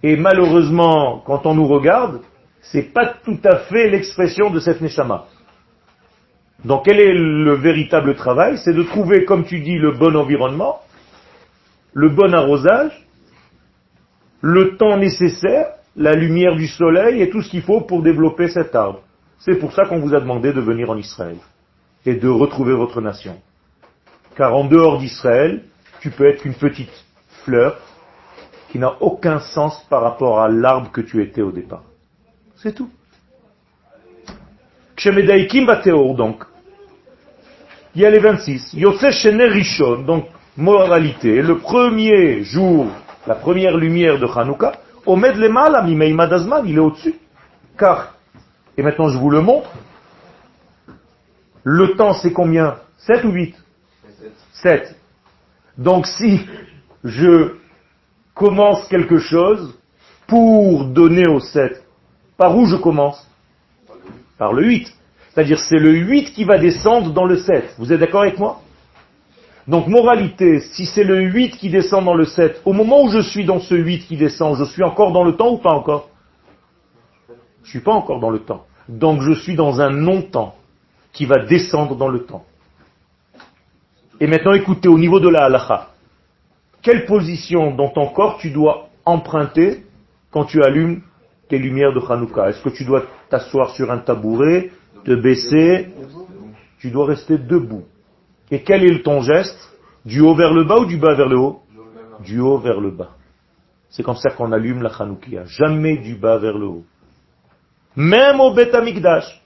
Et malheureusement, quand on nous regarde, c'est pas tout à fait l'expression de cette neshama. Donc quel est le véritable travail? C'est de trouver, comme tu dis, le bon environnement, le bon arrosage, le temps nécessaire, la lumière du soleil et tout ce qu'il faut pour développer cet arbre. C'est pour ça qu'on vous a demandé de venir en Israël et de retrouver votre nation. Car en dehors d'Israël, tu peux être une petite fleur qui n'a aucun sens par rapport à l'arbre que tu étais au départ. C'est tout. Donc. Il y a les 26. Yotse Shene Rishon, donc, moralité, le premier jour, la première lumière de Hanouka, Omed Azman, il est au-dessus. Car, et maintenant je vous le montre, le temps c'est combien? 7 ou 8 7. Donc si je commence quelque chose pour donner au 7, par où je commence? Par le 8. C'est-à-dire c'est le 8 qui va descendre dans le 7. Vous êtes d'accord avec moi? Donc moralité, si c'est le 8 qui descend dans le 7, au moment où je suis dans ce 8 qui descend, je suis encore dans le temps ou pas encore? Je suis pas encore dans le temps. Donc je suis dans un non-temps qui va descendre dans le temps. Et maintenant écoutez, au niveau de la halacha, quelle position dans ton corps tu dois emprunter quand tu allumes tes lumières de Hanouka? Est-ce que tu dois t'asseoir sur un tabouret, te baisser? Tu dois rester debout. Et quel est ton geste? Du haut vers le bas ou du bas vers le haut? Du haut vers le bas. C'est comme ça qu'on allume la Hanoukia. Jamais du bas vers le haut. Même au Beth Amikdash.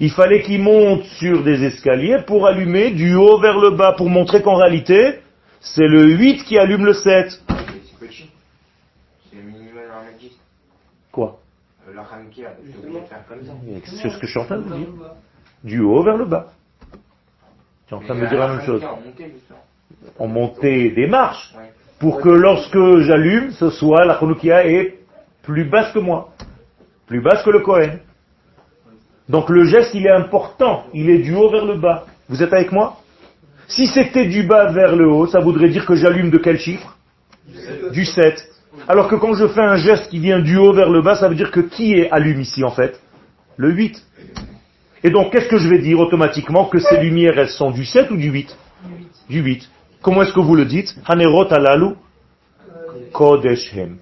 Il fallait qu'il monte sur des escaliers pour allumer du haut vers le bas, pour montrer qu'en réalité, c'est le 8 qui allume le 7. C'est petit. C'est le minimum en Belgique. Quoi Euh, La Hanoukia, t'es obligé de faire comme ça. C'est ce que je suis en train de vous dire. Du haut vers le bas. Tu es en train de me dire la même chose. On montait, justement. On montait des marches Ouais. pour que lorsque j'allume, ce soit la Hanoukia est plus basse que moi. Plus basse que le Kohen. Donc le geste, il est important. Il est du haut vers le bas. Vous êtes avec moi? Si c'était du bas vers le haut, ça voudrait dire que j'allume de quel chiffre? Du 7. Alors que quand je fais un geste qui vient du haut vers le bas, ça veut dire que qui est allume ici en fait? Le 8. Et donc qu'est-ce que je vais dire automatiquement? Que ces lumières, elles sont du 7 ou du 8 Du 8. Comment est-ce que vous le dites? Hanerot alalu Kodesh hem.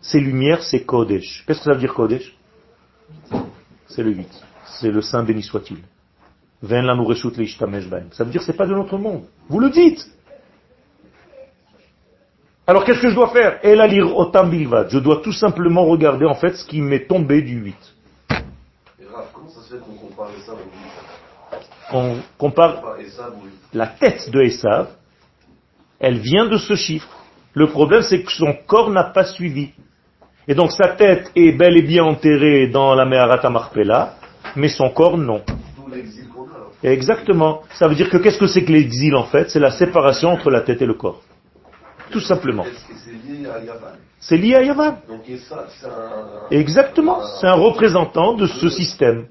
Ces lumières, c'est Kodesh. Qu'est-ce que ça veut dire Kodesh? C'est le 8. C'est le Saint béni soit-il. Ça veut dire que c'est pas de notre monde. Vous le dites. Alors qu'est-ce que je dois faire? Je dois tout simplement regarder en fait ce qui m'est tombé du 8. Et Raph, comment ça se fait qu'on compare Esav au 8 On compare Compare Esav au 8 la tête de Esav, elle vient de ce chiffre. Le problème, c'est que son corps n'a pas suivi. Et donc sa tête est bel et bien enterrée dans la Meharata Marpella, mais son corps non. Exactement. Ça veut dire que qu'est-ce que c'est que l'exil en fait? C'est la séparation entre la tête et le corps. Tout simplement. C'est lié à Yavan? Exactement. C'est un représentant de ce système.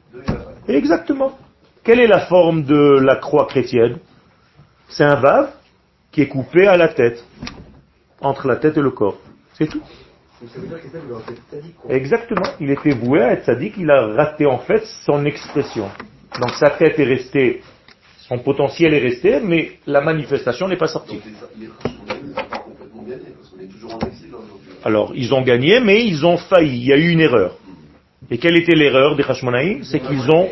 Exactement. Quelle est la forme de la croix chrétienne? C'est un vave qui est coupé à la tête, entre la tête et le corps. C'est tout. Donc ça veut dire que ça, il aurait été sadique, quoi. Exactement. Il était voué à être sadique, il a raté en fait son expression. Donc sa tête est restée, son potentiel est resté, mais la manifestation n'est pas sortie. Alors ils ont gagné, mais ils ont failli. Il y a eu une erreur. Et quelle était l'erreur des Hashmonaïm C'est qu'ils ont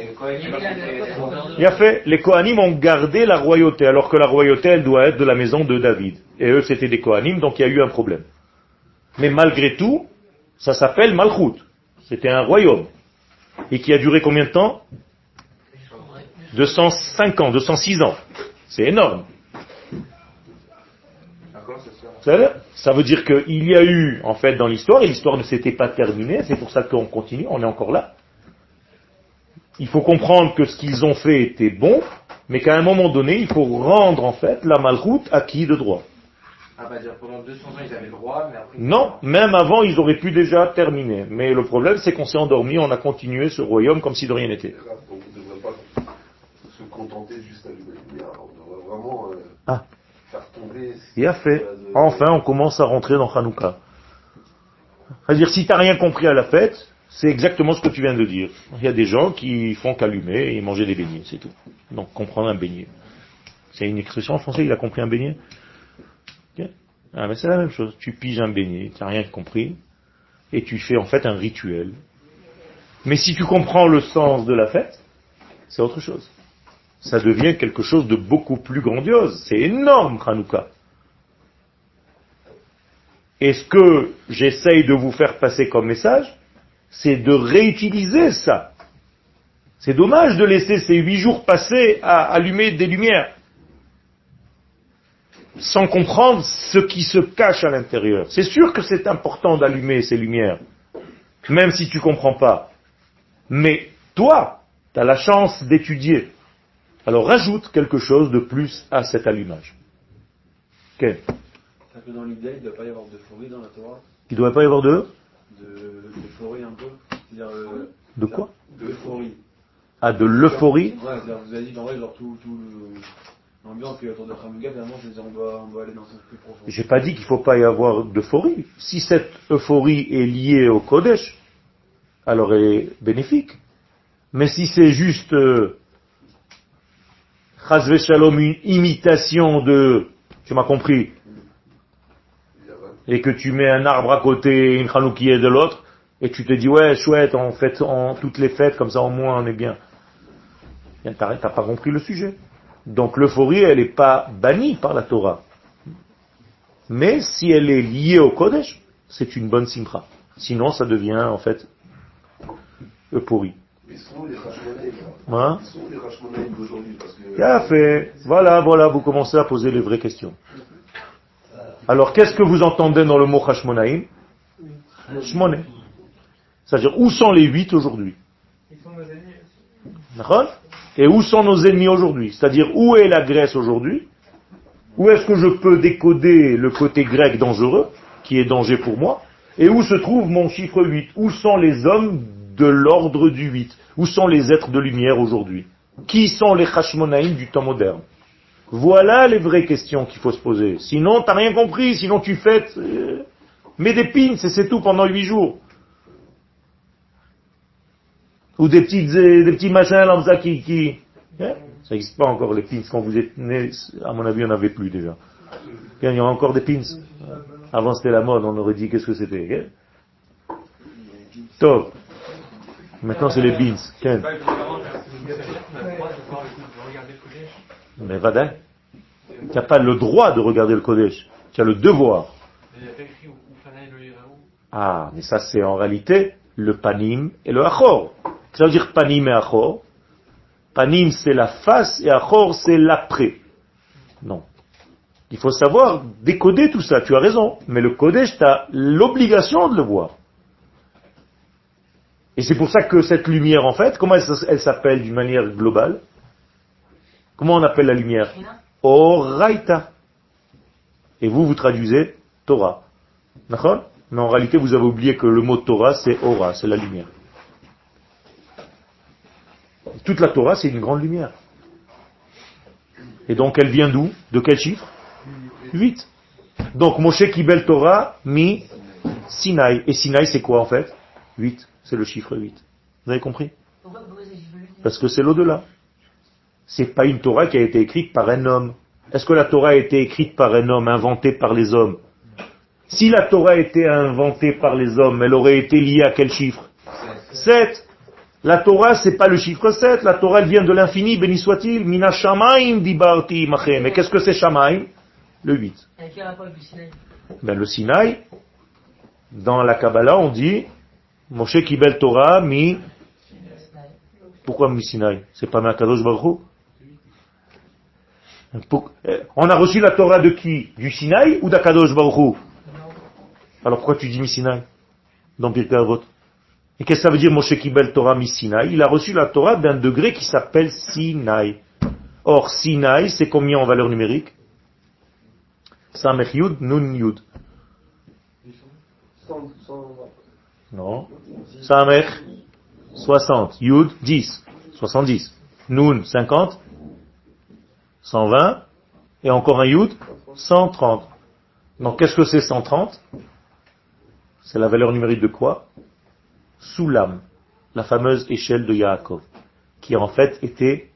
Il a fait, les Kohanim ont gardé la royauté, alors que la royauté, elle doit être de la maison de David. Et eux, c'était des Kohanim, donc il y a eu un problème. Mais malgré tout, ça s'appelle Malchut. C'était un royaume. Et qui a duré combien de temps 205 ans, 206 ans. C'est énorme. Ça veut dire qu'il y a eu, en fait, dans l'histoire, et l'histoire ne s'était pas terminée, c'est pour ça qu'on continue, on est encore là. Il faut comprendre que ce qu'ils ont fait était bon, mais qu'à un moment donné, il faut rendre en fait la malroute à qui de droit. Ah bah dire pendant 200 ans ils avaient le droit, mais après... Non, même avant, ils auraient pu déjà terminer. Mais le problème, c'est qu'on s'est endormi, on a continué ce royaume comme si de rien n'était. On ne devrait pas se contenter juste à lui lumière. On devrait vraiment euh, Ah. faire tomber. Il a fait. Enfin, on commence à rentrer dans Hanouka. C'est-à-dire, si t'as rien compris à la fête, c'est exactement ce que tu viens de dire. Il y a des gens qui font qu'allumer et manger des beignets, c'est tout. Donc, comprendre un beignet. C'est une expression en français, il a compris un beignet? Ah, mais c'est la même chose. Tu piges un beignet, tu n'as rien compris, et tu fais en fait un rituel. Mais si tu comprends le sens de la fête, c'est autre chose. Ça devient quelque chose de beaucoup plus grandiose. C'est énorme, Hanouka. Et ce que j'essaye de vous faire passer comme message, c'est de réutiliser ça. C'est dommage de laisser ces huit jours passer à allumer des lumières sans comprendre ce qui se cache à l'intérieur. C'est sûr que c'est important d'allumer ces lumières, même si tu ne comprends pas. Mais toi, tu as la chance d'étudier. Alors rajoute quelque chose de plus à cet allumage. Ok dans l'idée, il ne doit pas y avoir d'euphorie dans la Torah. Il ne doit pas y avoir de De- D'euphorie un peu. Euh, De quoi? D'euphorie. Ah, de l'euphorie? Ouais, vous avez dit qu'en vrai, genre tout, on on profond. J'ai pas dit qu'il faut pas y avoir d'euphorie. Si cette euphorie est liée au Kodesh, alors elle est bénéfique. Mais si c'est juste euh, Shalom, une imitation de, tu m'as compris, et que tu mets un arbre à côté une chanoukier de l'autre, et tu te dis ouais chouette, on fait en toutes les fêtes comme ça au moins on est bien. T'as pas compris le sujet. Donc l'euphorie, elle n'est pas bannie par la Torah. Mais si elle est liée au Kodesh, c'est une bonne simcha. Sinon, ça devient en fait euphorie. Mais sont les Rashmonaïm Hein? fait. Voilà, voilà, vous commencez à poser les vraies questions. Alors, qu'est-ce que vous entendez dans le mot Hashmonaïm Shmoné. C'est-à-dire, où sont les huit aujourd'hui? Ils sont Et où sont nos ennemis aujourd'hui? C'est-à-dire, où est la Grèce aujourd'hui? Où est-ce que je peux décoder le côté grec dangereux, qui est danger pour moi? Et où se trouve mon chiffre 8 Où sont les hommes de l'ordre du 8 Où sont les êtres de lumière aujourd'hui? Qui sont les Hashmonaïm du temps moderne? Voilà les vraies questions qu'il faut se poser. Sinon, t'as rien compris, sinon tu fêtes... euh, mets des pins c'est tout pendant huit jours. Ou des petites, euh, des petits machins comme qui... Hein? Ça n'existe pas encore les pins. Quand vous êtes nés, à mon avis, il n'y en avait plus déjà. Il y a encore des pins. Avant c'était la mode, on aurait dit qu'est-ce que c'était. hein? Top. Maintenant c'est les Kodesh. Mais vadin. Tu n'as pas le droit de regarder le Kodesh. Tu as le devoir. Ah, mais ça c'est en réalité le panim et le achor. Ça veut dire panim et achor. Panim c'est la face et achor c'est l'après. Non. Il faut savoir décoder tout ça, tu as raison. Mais le Kodesh, tu as l'obligation de le voir. Et c'est pour ça que cette lumière, en fait, comment elle, s'appelle d'une manière globale? Comment on appelle la lumière? Oraita. Et vous, vous traduisez Torah. D'accord? Mais en réalité, vous avez oublié que le mot Torah, c'est Ora, c'est la lumière. Toute la Torah, c'est une grande lumière. Et donc, elle vient d'où? De quel chiffre? 8. Donc, Moshe Kibel Torah, mi Sinaï. Et Sinaï, c'est quoi en fait? 8. C'est le chiffre 8. Vous avez compris? Parce que c'est l'au-delà. C'est pas une Torah qui a été écrite par un homme. Est-ce que la Torah a été écrite par un homme, inventée par les hommes? Si la Torah a été inventée par les hommes, elle aurait été liée à quel chiffre? 7. La Torah, c'est pas le chiffre 7. La Torah, elle vient de l'infini, béni soit-il. Mina shamaim dibarti machem. Mais qu'est-ce que c'est shamaim Le 8. Avec quel rapport avec le Sinaï Ben, le Sinaï, dans la Kabbalah, on dit Moshe Kibel Torah mi. Pourquoi mi Sinaï C'est pas Makadosh Baruch euh, On a reçu la Torah de qui Du Sinaï ou d'Akadosh Baruch Alors pourquoi tu dis mi Sinaï Dans Pirkei Avot Et qu'est-ce que ça veut dire Moshe Kibel Torah mi Sinaï Il a reçu la Torah d'un degré qui s'appelle Sinaï. Or, Sinaï, c'est combien en valeur numérique Samech Yud, Nun Yud. Non. Samech, 60. Yud, 10. 70. Nun, 50. 120. Et encore un Yud, 130. Donc qu'est-ce que c'est 130 C'est la valeur numérique de quoi? Soulam, la fameuse échelle de Yaakov, qui en fait était,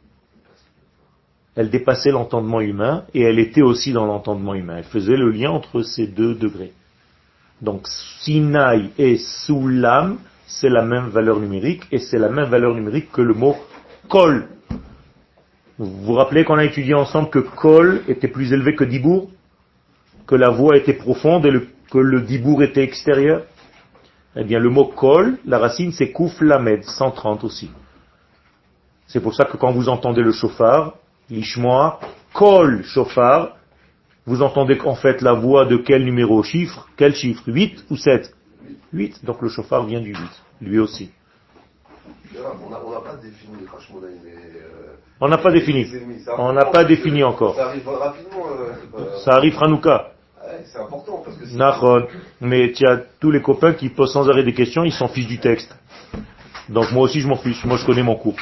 elle dépassait l'entendement humain et elle était aussi dans l'entendement humain. Elle faisait le lien entre ces deux degrés. Donc Sinaï et Soulam, c'est la même valeur numérique et c'est la même valeur numérique que le mot Kol. Vous vous rappelez qu'on a étudié ensemble que Kol était plus élevé que Dibour Que la voix était profonde et que le Dibour était extérieur? Eh bien le mot Kol, la racine c'est Kouf Lamed, 130 aussi. C'est pour ça que quand vous entendez le chauffard, l'ishmoa, Kol chauffard, vous entendez qu'en fait la voix de quel numéro chiffre Quel chiffre 8 ou 7 8. Donc le chauffard vient du 8, lui aussi. On n'a pas défini. Euh, on n'a pas défini. On n'a pas défini encore. Ça arrive rapidement. Euh, ça arrive Hanouka. C'est important parce que Mais tu as tous les copains qui posent sans arrêt des questions, ils s'en fichent du texte. Donc moi aussi je m'en fiche, moi je connais mon cours.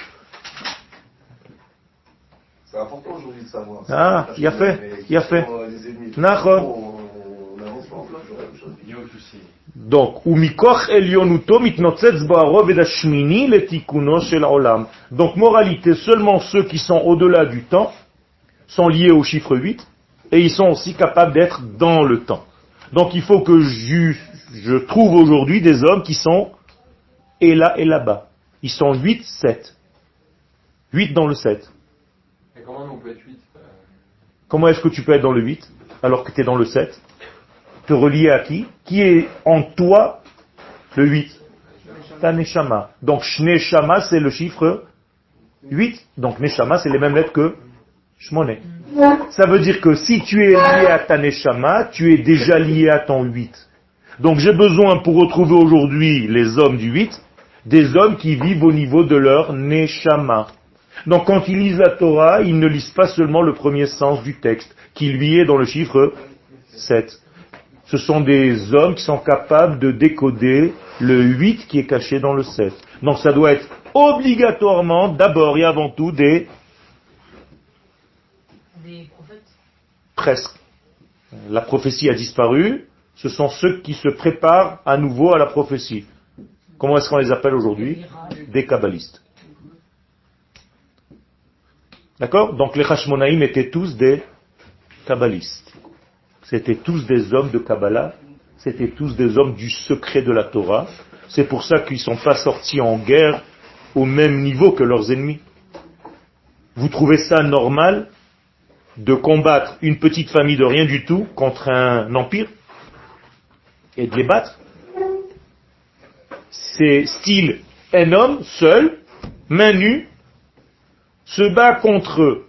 C'est important aujourd'hui de savoir. Ah, il a fait, il a fait. Nachon. Donc, umikoch elionuto mitnotzetz ashmini letikuno shel olam. Donc, moralité, seulement ceux qui sont au-delà du temps sont liés au chiffre 8 et ils sont aussi capables d'être dans le temps. Donc, il faut que je, je trouve aujourd'hui des hommes qui sont et là et là-bas. Ils sont 8, 7. 8 dans le 7. Et comment on peut être 8 Comment est-ce que tu peux être dans le 8 alors que tu es dans le 7 te relier à qui? Qui est en toi le 8 Ta Neshama. Donc Shneshama, c'est le chiffre 8. Donc Neshama, c'est les mêmes lettres que Shmone. Ça veut dire que si tu es lié à ta Neshama, tu es déjà lié à ton 8. Donc j'ai besoin pour retrouver aujourd'hui les hommes du 8, des hommes qui vivent au niveau de leur Neshama. Donc quand ils lisent la Torah, ils ne lisent pas seulement le premier sens du texte, qui lui est dans le chiffre 7 ce sont des hommes qui sont capables de décoder le 8 qui est caché dans le 7. Donc ça doit être obligatoirement, d'abord et avant tout. Des Presque. La prophétie a disparu, ce sont ceux qui se préparent à nouveau à la prophétie. Comment est-ce qu'on les appelle aujourd'hui? Des kabbalistes. D'accord? Donc les Hashmonaïm étaient tous des kabbalistes. C'était tous des hommes de Kabbalah, c'était tous des hommes du secret de la Torah. C'est pour ça qu'ils ne sont pas sortis en guerre au même niveau que leurs ennemis. Vous trouvez ça normal? De combattre une petite famille de rien du tout contre un empire et de les battre C'est style un homme seul, main nue, se bat contre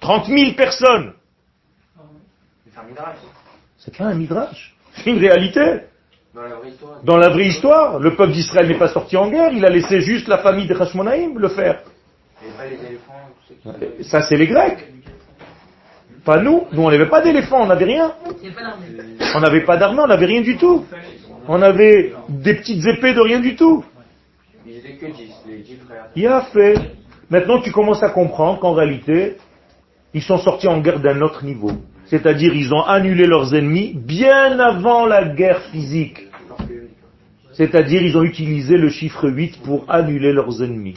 30 000 personnes c'est pas un midrash. C'est une réalité. Dans la vraie histoire. le peuple d'Israël n'est pas sorti en guerre, il a laissé juste la famille de Hashmonaïm le faire. Ça, c'est les Grecs. Pas nous. Nous, on n'avait pas d'éléphants, on n'avait rien. On n'avait pas d'armée, on n'avait rien du tout. On avait des petites épées de rien du tout. Il a fait. Maintenant, tu commences à comprendre qu'en réalité, ils sont sortis en guerre d'un autre niveau. C'est-à-dire ils ont annulé leurs ennemis bien avant la guerre physique. C'est-à-dire ils ont utilisé le chiffre 8 pour annuler leurs ennemis.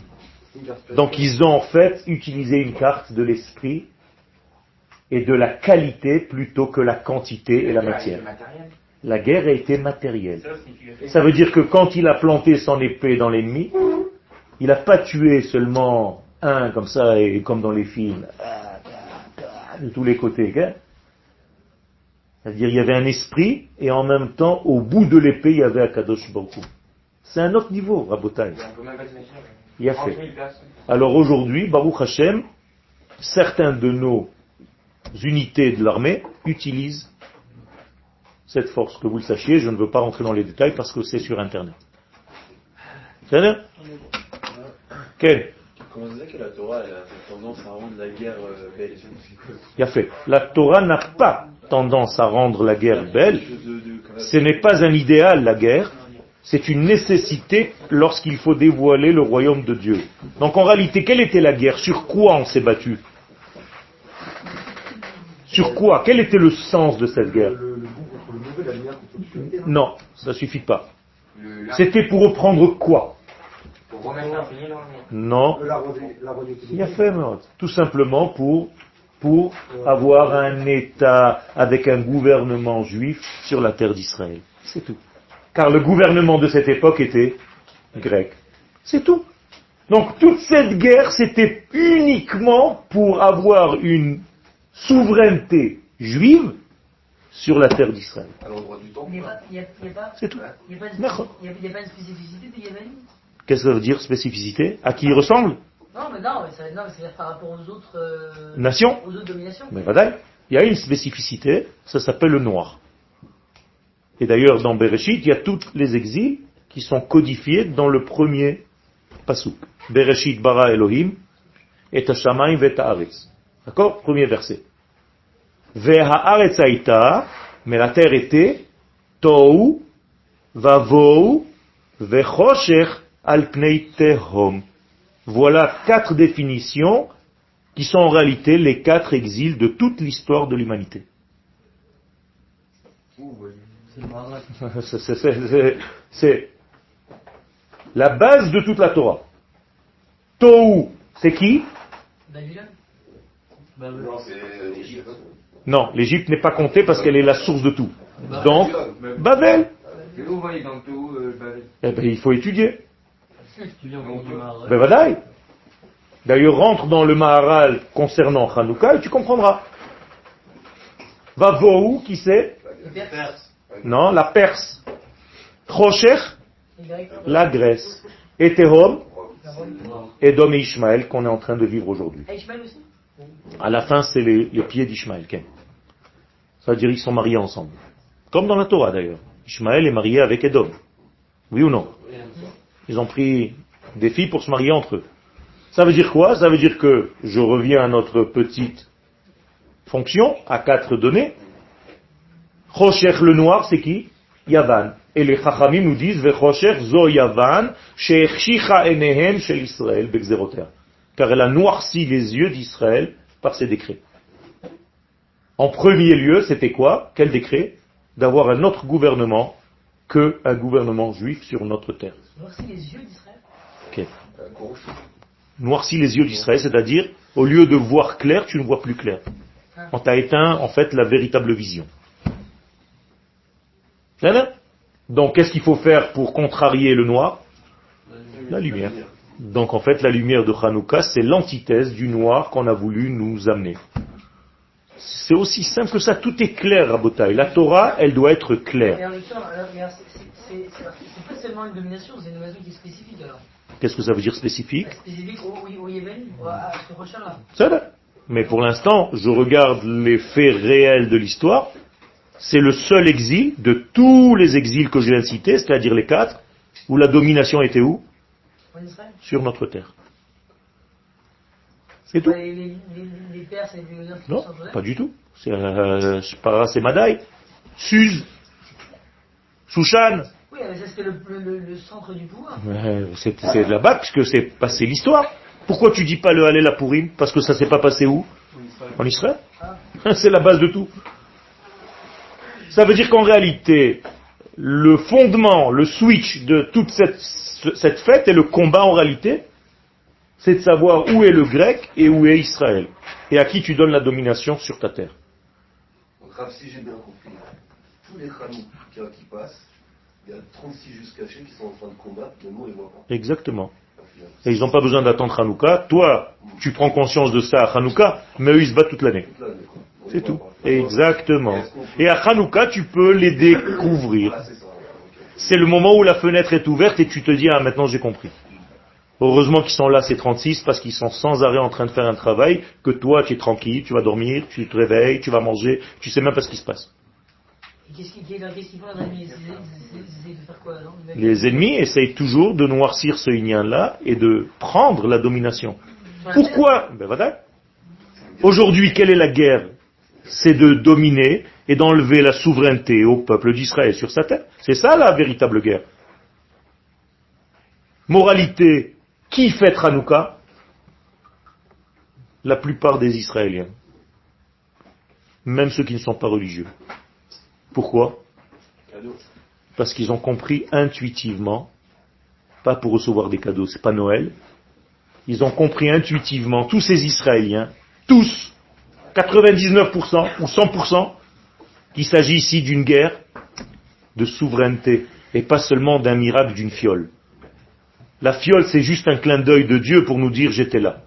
Donc ils ont en fait utilisé une carte de l'esprit et de la qualité plutôt que la quantité et la matière. La guerre a été matérielle. Ça veut dire que quand il a planté son épée dans l'ennemi, il n'a pas tué seulement un comme ça et comme dans les films de tous les côtés. C'est-à-dire, il y avait un esprit, et en même temps, au bout de l'épée, il y avait Akadosh Baruch C'est un autre niveau, Rabotai. Il a fait. Alors aujourd'hui, Baruch Hashem, certains de nos unités de l'armée utilisent cette force. Que vous le sachiez, je ne veux pas rentrer dans les détails parce que c'est sur Internet. C'est bien Quel? Comment que la Torah a tendance à rendre la guerre euh, belle? A fait. La Torah n'a pas tendance à rendre la guerre belle. Ce n'est pas un idéal, la guerre. C'est une nécessité lorsqu'il faut dévoiler le royaume de Dieu. Donc en réalité, quelle était la guerre? Sur quoi on s'est battu? Sur quoi? Quel était le sens de cette guerre? Non, ça suffit pas. C'était pour reprendre quoi? Non. Royauté Il a fait. Tout simplement pour, pour avoir un État avec un gouvernement juif sur la terre d'Israël. C'est tout. Car le gouvernement de cette époque était grec. C'est tout. Donc toute cette guerre, c'était uniquement pour avoir une souveraineté juive sur la terre d'Israël. À l'endroit du n'y C'est tout. il y a pas a, une spécificité de Yémen Qu'est-ce que ça veut dire spécificité? À qui il ressemble? Non, mais non, mais ça, non, mais c'est par rapport aux autres, euh, Nation aux autres dominations. Mais voilà, il y a une spécificité, ça s'appelle le noir. Et d'ailleurs, dans Bereshit, il y a tous les exils qui sont codifiés dans le premier pasuk. Bereshit bara Elohim, et Hashamayim. D'accord? Premier verset. Mais la terre était, tohu, vavou, ve'choshech al pnei tehom. Voilà quatre définitions qui sont en réalité les quatre exils de toute l'histoire de l'humanité. C'est la base de toute la Torah. Tohu, c'est qui? Babylone? Non, l'Égypte. N'est pas comptée parce qu'elle est la source de tout. Donc, Babel. Où Eh ben, il faut étudier. Ben. D'ailleurs, rentre dans le Maharal concernant Hanouka et tu comprendras. Vavohu, qui c'est? Non, la Perse. Trocher, la Grèce. Et Rome Edom et Ishmaël qu'on est en train de vivre aujourd'hui. À la fin, c'est les, les pieds d'Ishmaël. Ça veut dire qu'ils sont mariés ensemble. Comme dans la Torah d'ailleurs. Ishmaël est marié avec Edom. Oui ou non Ils ont pris des filles pour se marier entre eux. Ça veut dire quoi? Ça veut dire que je reviens à notre petite fonction, à quatre données. Rocher le noir, c'est qui? Yavan. Et les Chachamim nous disent, Vechocher zo Yavan, she'echshicha enehem shel Israël. Car elle a noirci les yeux d'Israël par ses décrets. En premier lieu, c'était quoi? Quel décret D'avoir un autre gouvernement que un gouvernement juif sur notre terre? Voici les yeux d'Israël. Ok. Noirci les yeux d'Israël, c'est-à-dire, au lieu de voir clair, tu ne vois plus clair. On t'a éteint, en fait, la véritable vision. Voilà. Donc, qu'est-ce qu'il faut faire pour contrarier le noir? La lumière. Donc, en fait, la lumière de Hanouka, c'est l'antithèse du noir qu'on a voulu nous amener. C'est aussi simple que ça, tout est clair, Rabotai. La Torah, elle doit être claire. en même temps, alors, mais alors, c'est- c'est- c'est c'est- c'est pas seulement une domination, c'est une domination qui est spécifique alors. Qu'est-ce que ça veut dire spécifique? Spécifique au, Yémen, à ce. Ça va. Mais pour l'instant, je regarde les faits réels de l'histoire. C'est le seul exil de tous les exils que je viens de citer, c'est-à-dire les quatre, où la domination était où? En Israël Sur notre terre. C'est tout. les, les, les, Non, pas du tout. C'est euh, c'est pas c'est Madaï, Suse, Shushan. Oui, mais c'était le, le, le, le centre du pouvoir. Euh, C'est c'est là-bas puisque c'est passé l'histoire. Pourquoi tu dis pas le Hallel à Purim? Parce que ça s'est pas passé où? En Israël. C'est la base de tout. Ça veut dire qu'en réalité, le fondement, le switch de toute cette, cette fête et le combat en réalité, c'est de savoir où est le grec et où est Israël. Et à qui tu donnes la domination sur ta terre. Donc, Rav, si j'ai bien compris, tous les Hanouka qui passent, il y a 36 juges cachés qui sont en train de combattre, mais nous on les voit pas. Exactement. Et ils n'ont pas besoin d'attendre Hanouka. Toi, tu prends conscience de ça à Hanouka, mais eux, ils se battent toute l'année. C'est tout. Exactement. Et à Hanouka, tu peux les découvrir. Ah. C'est le moment où la fenêtre est ouverte et tu te dis, ah, maintenant j'ai compris. Heureusement qu'ils sont là, ces 36, parce qu'ils sont sans arrêt en train de faire un travail, que toi, tu es tranquille, tu vas dormir, tu te réveilles, tu vas manger, tu sais même pas ce qui se passe. Les ennemis essayent toujours de noircir ce Inyan-là et de prendre la domination. Pourquoi? Ben voilà. Aujourd'hui, quelle est la guerre? C'est de dominer et d'enlever la souveraineté au peuple d'Israël sur sa terre. C'est ça la véritable guerre. Moralité, qui fête Hanouka? La plupart des Israéliens. Même ceux qui ne sont pas religieux. Pourquoi? Parce qu'ils ont compris intuitivement, pas pour recevoir des cadeaux, c'est pas Noël, ils ont compris intuitivement, tous ces Israéliens, tous, 99% ou 100%, qu'il s'agit ici d'une guerre de souveraineté et pas seulement d'un miracle d'une fiole. La fiole, c'est juste un clin d'œil de Dieu pour nous dire j'étais là.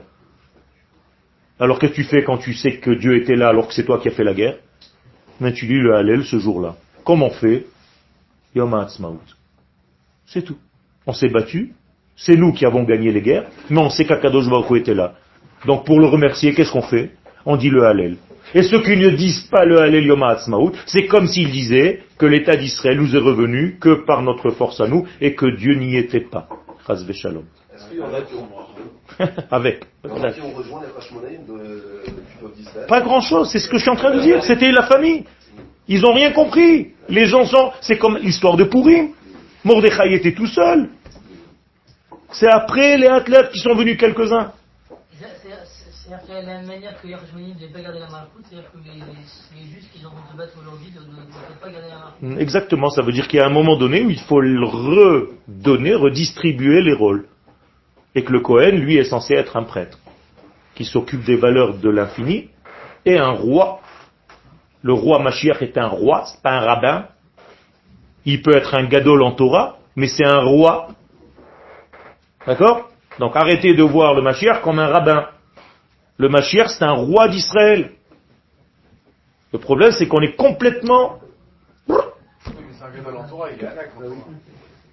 Alors qu'est-ce que tu fais quand tu sais que Dieu était là alors que c'est toi qui as fait la guerre? Mais tu lis le Hallel ce jour-là. Comment on fait? Yom HaAtzmaut. C'est tout. On s'est battu, c'est nous qui avons gagné les guerres, mais on sait qu'Akadosh Baruch était là. Donc pour le remercier, qu'est-ce qu'on fait? On dit le Hallel. Et ceux qui ne disent pas le Hallel Yom HaAtzmaut, c'est comme s'ils disaient que l'État d'Israël nous est revenu que par notre force à nous et que Dieu n'y était pas. Chas v'shalom. Est-ce qu'il y en a qui ont, Avec. qui ont rejoint les de- Pas grand chose, c'est ce que je suis en train de dire. C'était la famille. Ils ont rien compris. Les gens sont, c'est comme l'histoire de Pourim. Mordechai était tout seul. C'est après les athlètes qui sont venus quelques-uns. C'est- c'est- c'est- C'est-à-dire que la même manière que pas garder la c'est-à-dire que les, qui de se battre aujourd'hui ne, pas garder la malchoute. Exactement, ça veut dire qu'il y a un moment donné où il faut redonner, redistribuer les rôles. Et que le Cohen, lui, est censé être un prêtre, qui s'occupe des valeurs de l'infini, et un roi. Le roi Mashiach est un roi, c'est pas un rabbin. Il peut être un gadol en Torah, mais c'est un roi. D'accord? Donc arrêtez de voir le Mashiach comme un rabbin. Le Mashiach, c'est un roi d'Israël. Le problème, c'est qu'on est complètement.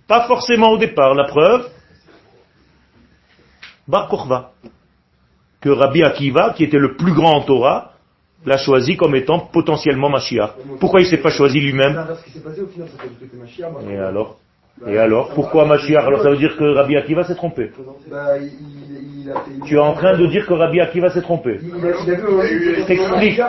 Pas forcément au départ. La preuve, Bar Kochva, que Rabbi Akiva, qui était le plus grand en Torah, l'a choisi comme étant potentiellement Mashiach. Pourquoi il ne s'est pas choisi lui-même? Et alors? Et alors Pourquoi Mashiach Alors ça veut dire que Rabbi Akiva s'est trompé. Tu es en train de dire que Rabbi Akiva s'est trompé. T'explique.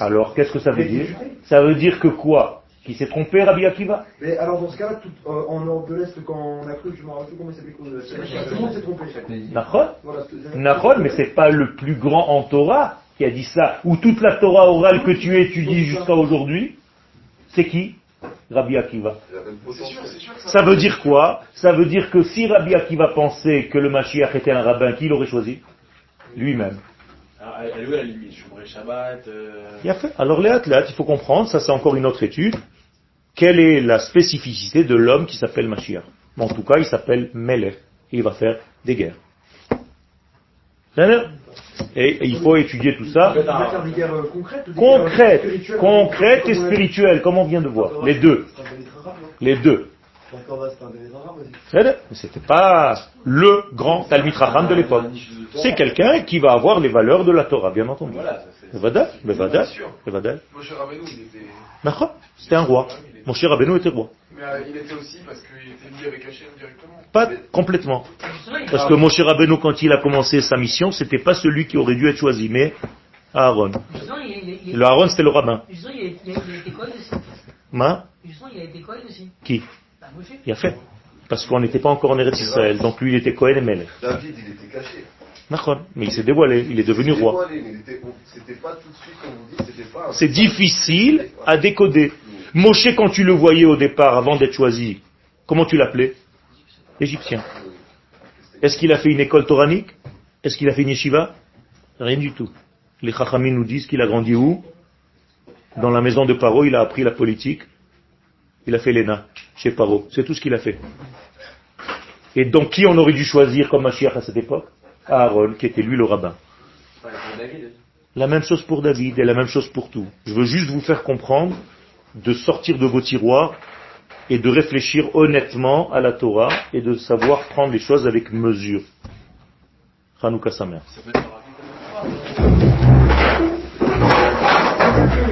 Alors qu'est-ce que ça veut dire Ça veut dire que quoi Qui s'est trompé Rabbi Akiva Mais alors, dans ce cas-là, tout, euh, en Europe de l'Est, quand on a cru, je me rappelle plus comment il s'appelait, qu'on- tout le monde s'est trompé. Nachon, mais c'est pas le plus grand en Torah qui a dit ça, ou toute la Torah orale que tu étudies jusqu'à aujourd'hui, c'est qui Rabbi Akiva. C'est sûr, c'est sûr que Ça veut dire quoi Ça veut dire que si Rabbi Akiva pensait que le Mashiach était un rabbin, qui l'aurait choisi? Lui-même. Ah, Elle est où la limite Je ferai Shabbat. euh, Il a fait. Alors les athlètes, il faut comprendre, ça c'est encore une autre étude, quelle est la spécificité de l'homme qui s'appelle Mashiach? En tout cas, il s'appelle Melech, et il va faire des guerres. Et il faut étudier tout ça. Guerres euh, Concrète, concrète et spirituelle, comme on vient de voir. Les deux. Les deux. Aussi. C'est-à-dire, C'était pas le grand Talmid Raham de l'époque. C'est quelqu'un qui va avoir les valeurs de la Torah, bien entendu. C'était un roi. Mon cher Rabbeinu était roi. Mais euh, il était aussi parce qu'il était lié avec Hachem directement. Pas complètement. Parce que Moshe Rabbeinu, quand il a commencé sa mission, c'était pas celui qui aurait dû être choisi, mais Aaron. justement, il, il, il, Le Aaron, c'était le rabbin. justement, il, a- été aussi. Ma? Justement, il a été Cohen aussi. Qui? Bah, Moshe. Il a fait. Parce qu'on n'était pas encore en Eretz Israël. Donc lui, il était Cohen et Melech. David, il était caché. Mais il s'est dévoilé. Il est devenu roi. C'est difficile à décoder. Moshe, quand tu le voyais au départ, avant d'être choisi, comment tu l'appelais? Égyptien. Est-ce qu'il a fait une école toranique? Est-ce qu'il a fait une yeshiva? Rien du tout. Les chachamim nous disent qu'il a grandi où? Dans la maison de Paro, il a appris la politique. Il a fait l'ENA chez Paro. C'est tout ce qu'il a fait. Et donc, qui on aurait dû choisir comme Mashiach à cette époque? Aaron, qui était lui le rabbin. La même chose pour David et la même chose pour tout. Je veux juste vous faire comprendre de sortir de vos tiroirs et de réfléchir honnêtement à la Torah et de savoir prendre les choses avec mesure. Hanouka Samer.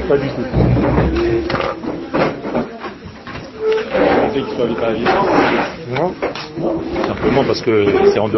Pas du tout. Non. Simplement parce que c'est en dehors.